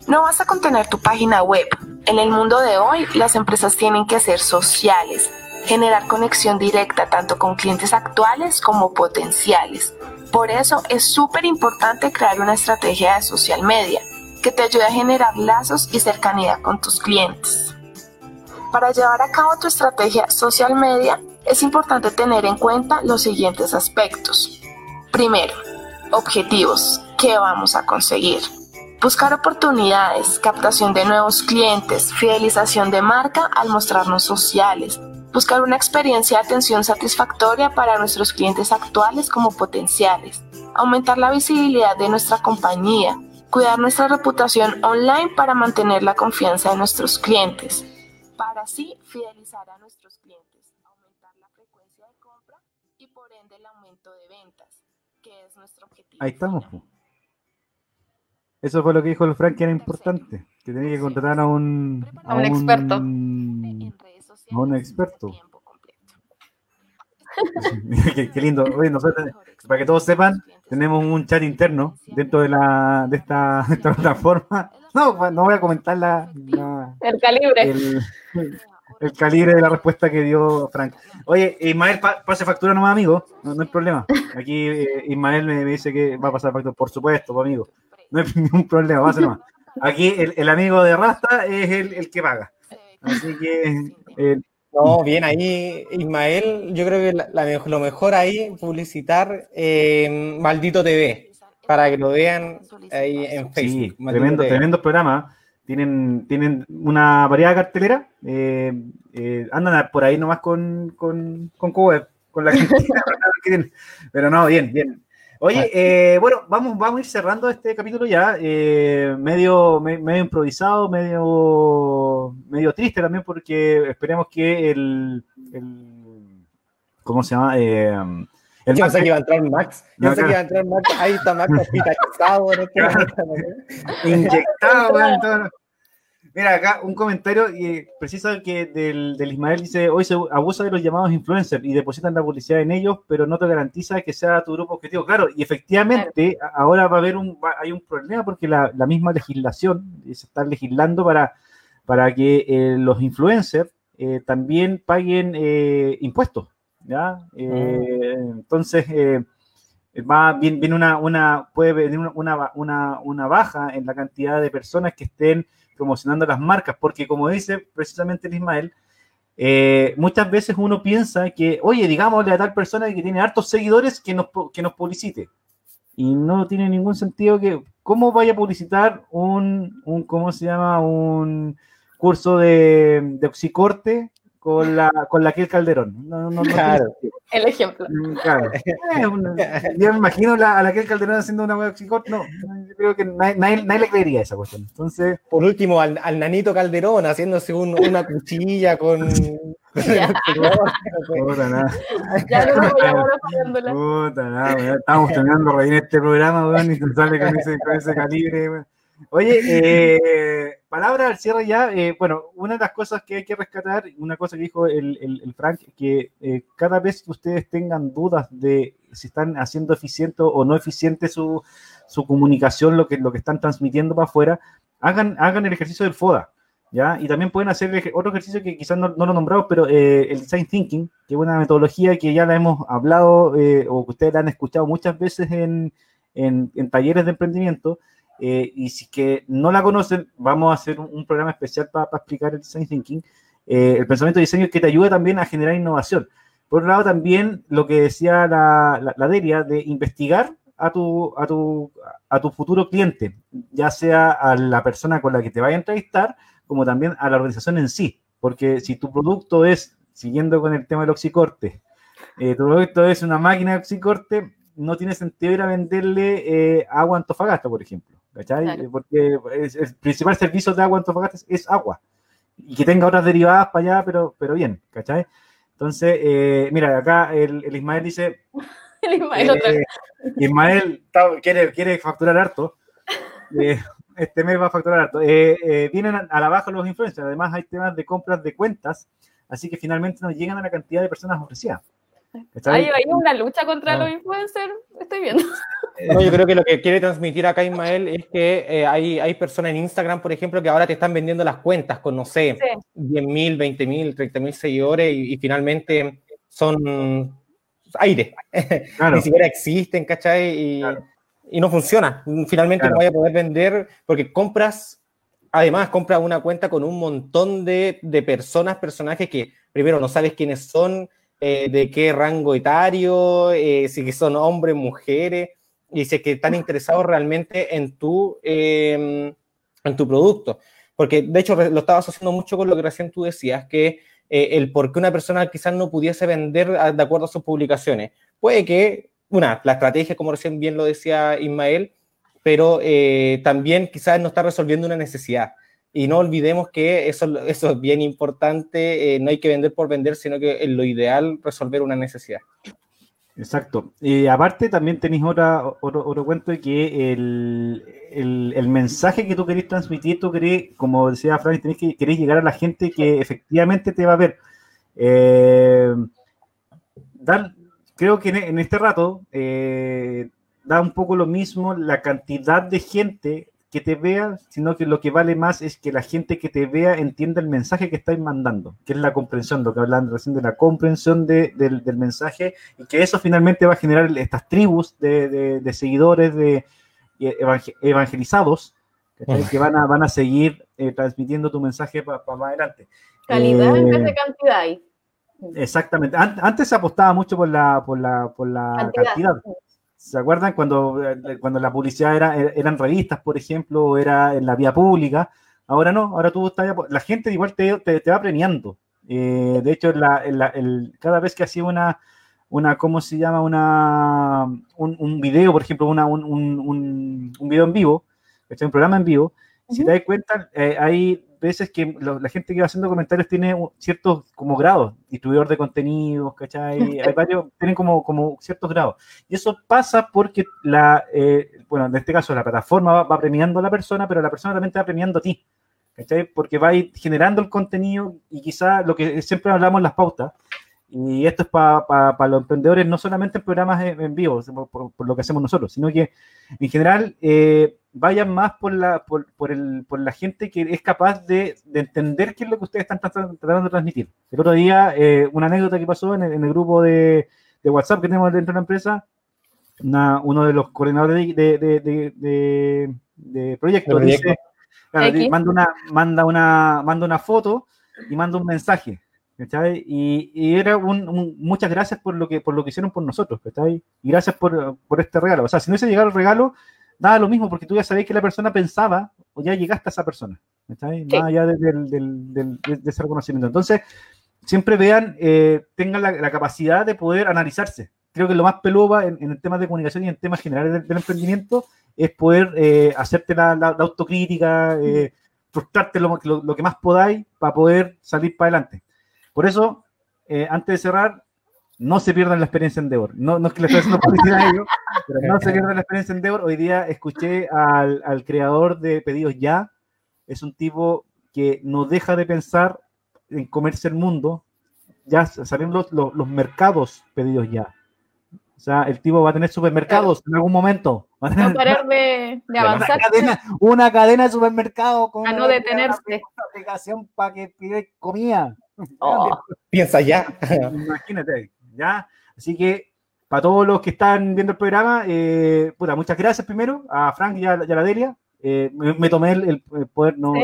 No basta con tener tu página web, en el mundo de hoy, las empresas tienen que ser sociales, generar conexión directa tanto con clientes actuales como potenciales. Por eso es súper importante crear una estrategia de social media que te ayude a generar lazos y cercanía con tus clientes. Para llevar a cabo tu estrategia social media, es importante tener en cuenta los siguientes aspectos. Primero, objetivos. ¿Qué vamos a conseguir? Buscar oportunidades, captación de nuevos clientes, fidelización de marca al mostrarnos sociales. Buscar una experiencia de atención satisfactoria para nuestros clientes actuales como potenciales. Aumentar la visibilidad de nuestra compañía. Cuidar nuestra reputación online para mantener la confianza de nuestros clientes. Para así fidelizar a nuestros clientes. Aumentar la frecuencia de compra y por ende el aumento de ventas, que es nuestro objetivo. Ahí estamos. Eso fue lo que dijo el Frank, que era importante, que tenía que contratar a un, a, un, experto. Un experto. [LAUGHS] qué, lindo. para que todos sepan, tenemos un chat interno dentro de, la, de, esta, [LAUGHS] plataforma. No, no voy a comentar la, [LAUGHS] el calibre. El, calibre de la respuesta que dio Frank. Oye, Ismael, pase factura nomás, amigo. No, hay problema. Aquí eh, Ismael me, dice que va a pasar factura. Por supuesto, amigo no hay ningún problema, va a ser más. Aquí el, amigo de Rasta es el, que paga. Así que. Eh, no, bien, ahí Ismael, yo creo que la, lo mejor ahí publicitar eh, Maldito TV, para que lo vean ahí en Facebook. Sí, tremendo, tremendo programa. Tienen, tienen una variedad de cartelera. Eh, andan por ahí nomás con, con, con con la que tienen. [LAUGHS] Pero no, bien, bien. Oye, eh, bueno, vamos, vamos a ir cerrando este capítulo ya, eh, medio, medio improvisado, medio, medio triste también, porque esperemos que el, ¿cómo se llama? Eh, el Yo sé que iba a entrar Max. Yo sé que iba a entrar Max. Ahí está Max hospitalizado en este [LAUGHS] Inyectado, Mira, acá un comentario y precisa que del, Ismael dice, hoy se abusa de los llamados influencers y depositan la publicidad en ellos, pero no te garantiza que sea tu grupo objetivo. Claro, y efectivamente ahora va a haber un, hay un problema porque la, misma legislación se está legislando para, para que eh, los influencers eh, también paguen eh, impuestos. ¿ya? Mm. Entonces, va, viene, una, una, puede venir una, una, una baja en la cantidad de personas que estén promocionando las marcas, porque como dice precisamente el Ismael, eh, muchas veces uno piensa que, oye, digámosle a tal persona que tiene hartos seguidores que nos, que nos publicite. Y no tiene ningún sentido que, ¿cómo vaya a publicitar un, un ¿cómo se llama? Un curso de, de oxicorte con la, con la el Calderón. No, no, claro. El ejemplo. Mm, claro. yo me imagino a la el Calderón haciendo una web No, yo creo que nadie, nadie, le creería esa cuestión. Entonces. Por último, al, al nanito Calderón haciéndose un, una cuchilla con. [LAUGHS] Ya. Puta nada. Ya no [LAUGHS] Puta nada, Estamos terminando reír este programa, weón, y sale con ese, con ese calibre, weón. Oye, eh, palabra al cierre ya. Eh, bueno, una de las cosas que hay que rescatar, una cosa que dijo el, el, Frank, que eh, cada vez que ustedes tengan dudas de si están haciendo eficiente o no eficiente su, su comunicación, lo que, lo que están transmitiendo para afuera, hagan, hagan el ejercicio del FODA. ¿Ya? Y también pueden hacer otro ejercicio que quizás no, lo nombramos, pero el Design Thinking, que es una metodología que ya la hemos hablado o que ustedes la han escuchado muchas veces en, en, en talleres de emprendimiento, eh, y si que no la conocen, vamos a hacer un, programa especial para explicar el design thinking. Eh, el pensamiento de diseño que te ayuda también a generar innovación. Por otro lado, también lo que decía la, la, Delia, de investigar a tu, a, tu, a tu futuro cliente, ya sea a la persona con la que te vaya a entrevistar, como también a la organización en sí. Porque si tu producto es, siguiendo con el tema del oxicorte, eh, tu producto es una máquina de oxicorte, no tiene sentido ir a venderle agua Antofagasta, por ejemplo. ¿Cachai? Porque el principal servicio de agua Antofagasta es, agua. Y que tenga otras derivadas para allá, pero, pero bien, ¿cachai? Entonces, eh, mira, acá el, Ismael dice. [LAUGHS] el Ismael, eh, Ismael quiere, quiere facturar harto. [LAUGHS] Eh, este mes va a facturar harto. vienen a, la baja los influencers. Además, hay temas de compras de cuentas. Así que finalmente nos llegan a la cantidad de personas ofrecidas. Hay, una lucha contra ah. los influencers, estoy viendo. [LAUGHS] yo creo que lo que quiere transmitir acá Ismael es que eh, hay, hay personas en Instagram, por ejemplo, que ahora te están vendiendo las cuentas con, no sé, 10.000, 20.000, 30.000 seguidores y, finalmente son aire. [LAUGHS] Ni siquiera existen, ¿cachai? Y, y no funciona. Finalmente no voy a poder vender porque compras, además compras una cuenta con un montón de, de personas, personajes que primero no sabes quiénes son, eh, de qué rango etario, eh, si son hombres, mujeres, y si es que están interesados realmente en tu, em, en tu producto. Porque de hecho lo estabas haciendo mucho con lo que recién tú decías, que eh, el por qué una persona quizás no pudiese vender de acuerdo a sus publicaciones. Puede que, una, la estrategia, como recién bien lo decía Ismael, pero también quizás no está resolviendo una necesidad. Y no olvidemos que eso, eso es bien importante, eh, no hay que vender por vender, sino que es lo ideal resolver una necesidad. Exacto. Y aparte también tenéis otro, otro cuento de que el, el, mensaje que tú querés transmitir, tú querés, como decía Frank, tenés que querés llegar a la gente que efectivamente te va a ver. Eh, creo que en, este rato eh, da un poco lo mismo la cantidad de gente que te vea, sino que lo que vale más es que la gente que te vea entienda el mensaje que estáis mandando, que es la comprensión, lo que hablan recién de la comprensión del, mensaje, y que eso finalmente va a generar estas tribus de, seguidores de evangelizados que van a, van a seguir eh, transmitiendo tu mensaje para más adelante. Calidad en vez de cantidad. Exactamente. Antes se apostaba mucho por la, por la, por la cantidad. ¿Se acuerdan cuando, eh, cuando la publicidad era, er, eran revistas, por ejemplo, o era en la vía pública? Ahora no, ahora tú estás, la gente igual te, te, va premiando. Eh, de hecho, la, el, cada vez que hacía una, una, ¿cómo se llama? Una, un, un video, por ejemplo, una, un, un, un video en vivo, un programa en vivo, si te das cuenta, eh, hay veces que la gente que va haciendo comentarios tiene ciertos como grados, distribuidor de contenidos, ¿cachai? [LAUGHS] Hay varios, tienen como, como ciertos grados. Y eso pasa porque la, eh, bueno, en este caso la plataforma va, premiando a la persona, pero la persona también te va premiando a ti, ¿cachai? Porque va a ir generando el contenido y quizá lo que siempre hablamos en las pautas, y esto es para los emprendedores, no solamente en programas en, vivo, por, lo que hacemos nosotros, sino que en general eh, vayan más por la, por, por, el, por la gente que es capaz de, de, entender qué es lo que ustedes están tratando de transmitir. El otro día, eh, una anécdota que pasó en el, en el grupo de, de, WhatsApp que tenemos dentro de la empresa, una, uno de los coordinadores de, de, de proyectos dice, manda, una, manda, una, manda una foto y manda un mensaje y, y, era un, muchas gracias por lo que por lo que hicieron por nosotros, Y gracias por, por, este regalo. O sea, si no hubiese llegado el regalo, nada lo mismo, porque tú ya sabías que la persona pensaba o ya llegaste a esa persona, Más allá de, ese reconocimiento. Entonces, siempre vean, eh, tengan la, capacidad de poder analizarse. Creo que lo más peludo en, en el tema de comunicación y en temas generales del, emprendimiento es poder eh, hacerte la, autocrítica, eh, frustrarte lo, lo, que más podáis para poder salir para adelante. Por eso, eh, antes de cerrar, no se pierdan la experiencia en Endeavor. No, no es que le estoy haciendo publicidad a ellos, pero no se [LAUGHS] pierdan la experiencia en Endeavor. Hoy día escuché al, al, creador de Pedidos Ya. Es un tipo que no deja de pensar en comerse el mundo. Ya salen los, los, los mercados Pedidos Ya. O sea, el tipo va a tener supermercados en algún momento. Va a no parar de, de avanzar. Una cadena, una cadena, de supermercados. Con a no detenerse. Una aplicación para que pide comida. Oh, piensa ya. Imagínate, ya. Así que para todos los que están viendo el programa, eh, muchas gracias primero a Frank y a, la Delia. Eh, me, tomé el, poder, no,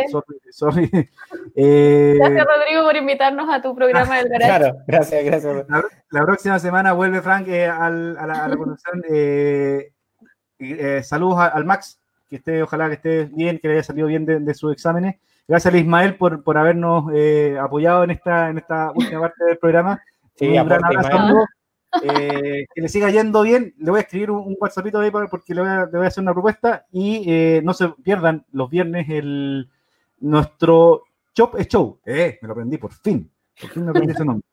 sorry. [LAUGHS] Eh, gracias, Rodrigo, por invitarnos a tu programa del [LAUGHS] garage. Claro, gracias, gracias. La, próxima semana vuelve Frank eh, a, la, a [LAUGHS] saludos al Max, que esté, ojalá que esté bien, que le haya salido bien de, sus exámenes. Gracias a Ismael por, por habernos apoyado en esta, en esta última parte del programa. Sí, Un gran abrazo. [LAUGHS] Eh, que le siga yendo bien. Le voy a escribir un, WhatsAppito ahí porque le voy, a, hacer una propuesta y eh, no se pierdan los viernes el nuestro Chop Show. Eh, me lo aprendí por fin. Por fin me aprendí ese nombre.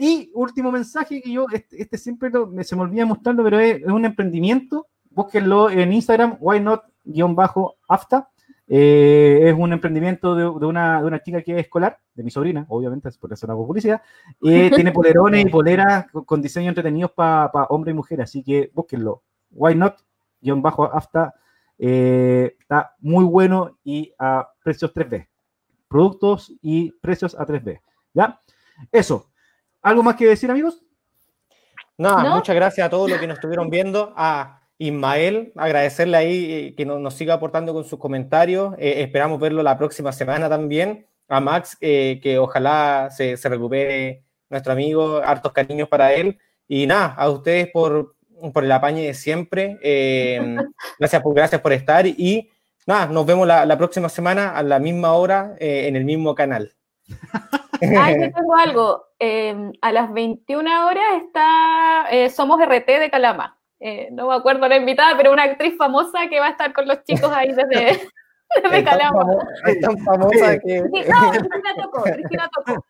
y último mensaje que yo, este, este siempre se me olvida mostrarlo, pero es, un emprendimiento. Búsquenlo en Instagram, why not-afta. Eh, es un emprendimiento de, una, de, una, chica que es escolar, de mi sobrina, obviamente, es por eso una publicidad. Eh, [LAUGHS] tiene polerones y poleras con, diseño entretenidos para hombre y mujer, así que búsquenlo. Why not? Guión bajo hasta eh, está muy bueno y a precios 3B. Productos y precios a 3B. ¿Ya? Eso. ¿Algo más que decir, amigos? Nada, ¿No? muchas gracias a todos los que nos estuvieron viendo. A Ismael, agradecerle ahí eh, que nos, siga aportando con sus comentarios. Eh, esperamos verlo la próxima semana también. A Max, eh, que ojalá se, recupere nuestro amigo, hartos cariños para él. Y nada, a ustedes por, por el apañe de siempre. [LAUGHS] gracias, por, gracias por estar. Y nada, nos vemos la, próxima semana a la misma hora en el mismo canal. [LAUGHS] Ah, yo tengo algo. a las 21 horas está Somos RT de Calama. Eh, no me acuerdo la invitada, pero una actriz famosa que va a estar con los chicos ahí desde, [LAUGHS] desde Calama. Es tan famosa que. [LAUGHS] No, Cristina Toco, Cristina Toco.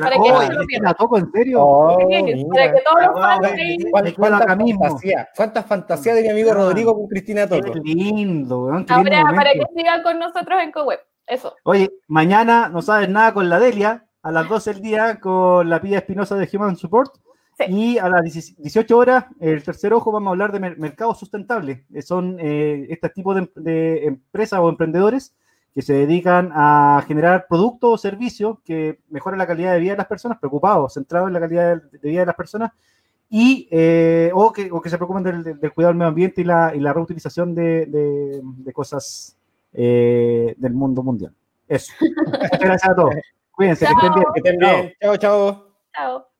Para que oh, no Cristina Toco, ¿en serio? Oh, para que todos los fans ahí. ¿Cuánta, fantasía? ¿Cuántas fantasías de mi amigo Rodrigo con Cristina Toco? Qué lindo, qué Ahora, para que sigan con nosotros en CoWeb. Eso. Oye, mañana no sabes nada con la Delia, a las 12 del día con la Pía Espinosa de Human Support. Y a las 18 horas, el tercer ojo, vamos a hablar de mercado sustentable. Eh, son eh, este tipo de, empresas o emprendedores que se dedican a generar productos o servicios que mejoran la calidad de vida de las personas, preocupados, centrados en la calidad de, vida de las personas, y, eh, o, que, o, que, se preocupen del, cuidado del medio ambiente y la, y la reutilización de, de cosas del mundo mundial. Eso. [LAUGHS] Muchas gracias a todos. Cuídense, que estén bien. Que estén bien. Chao, chao. Chao.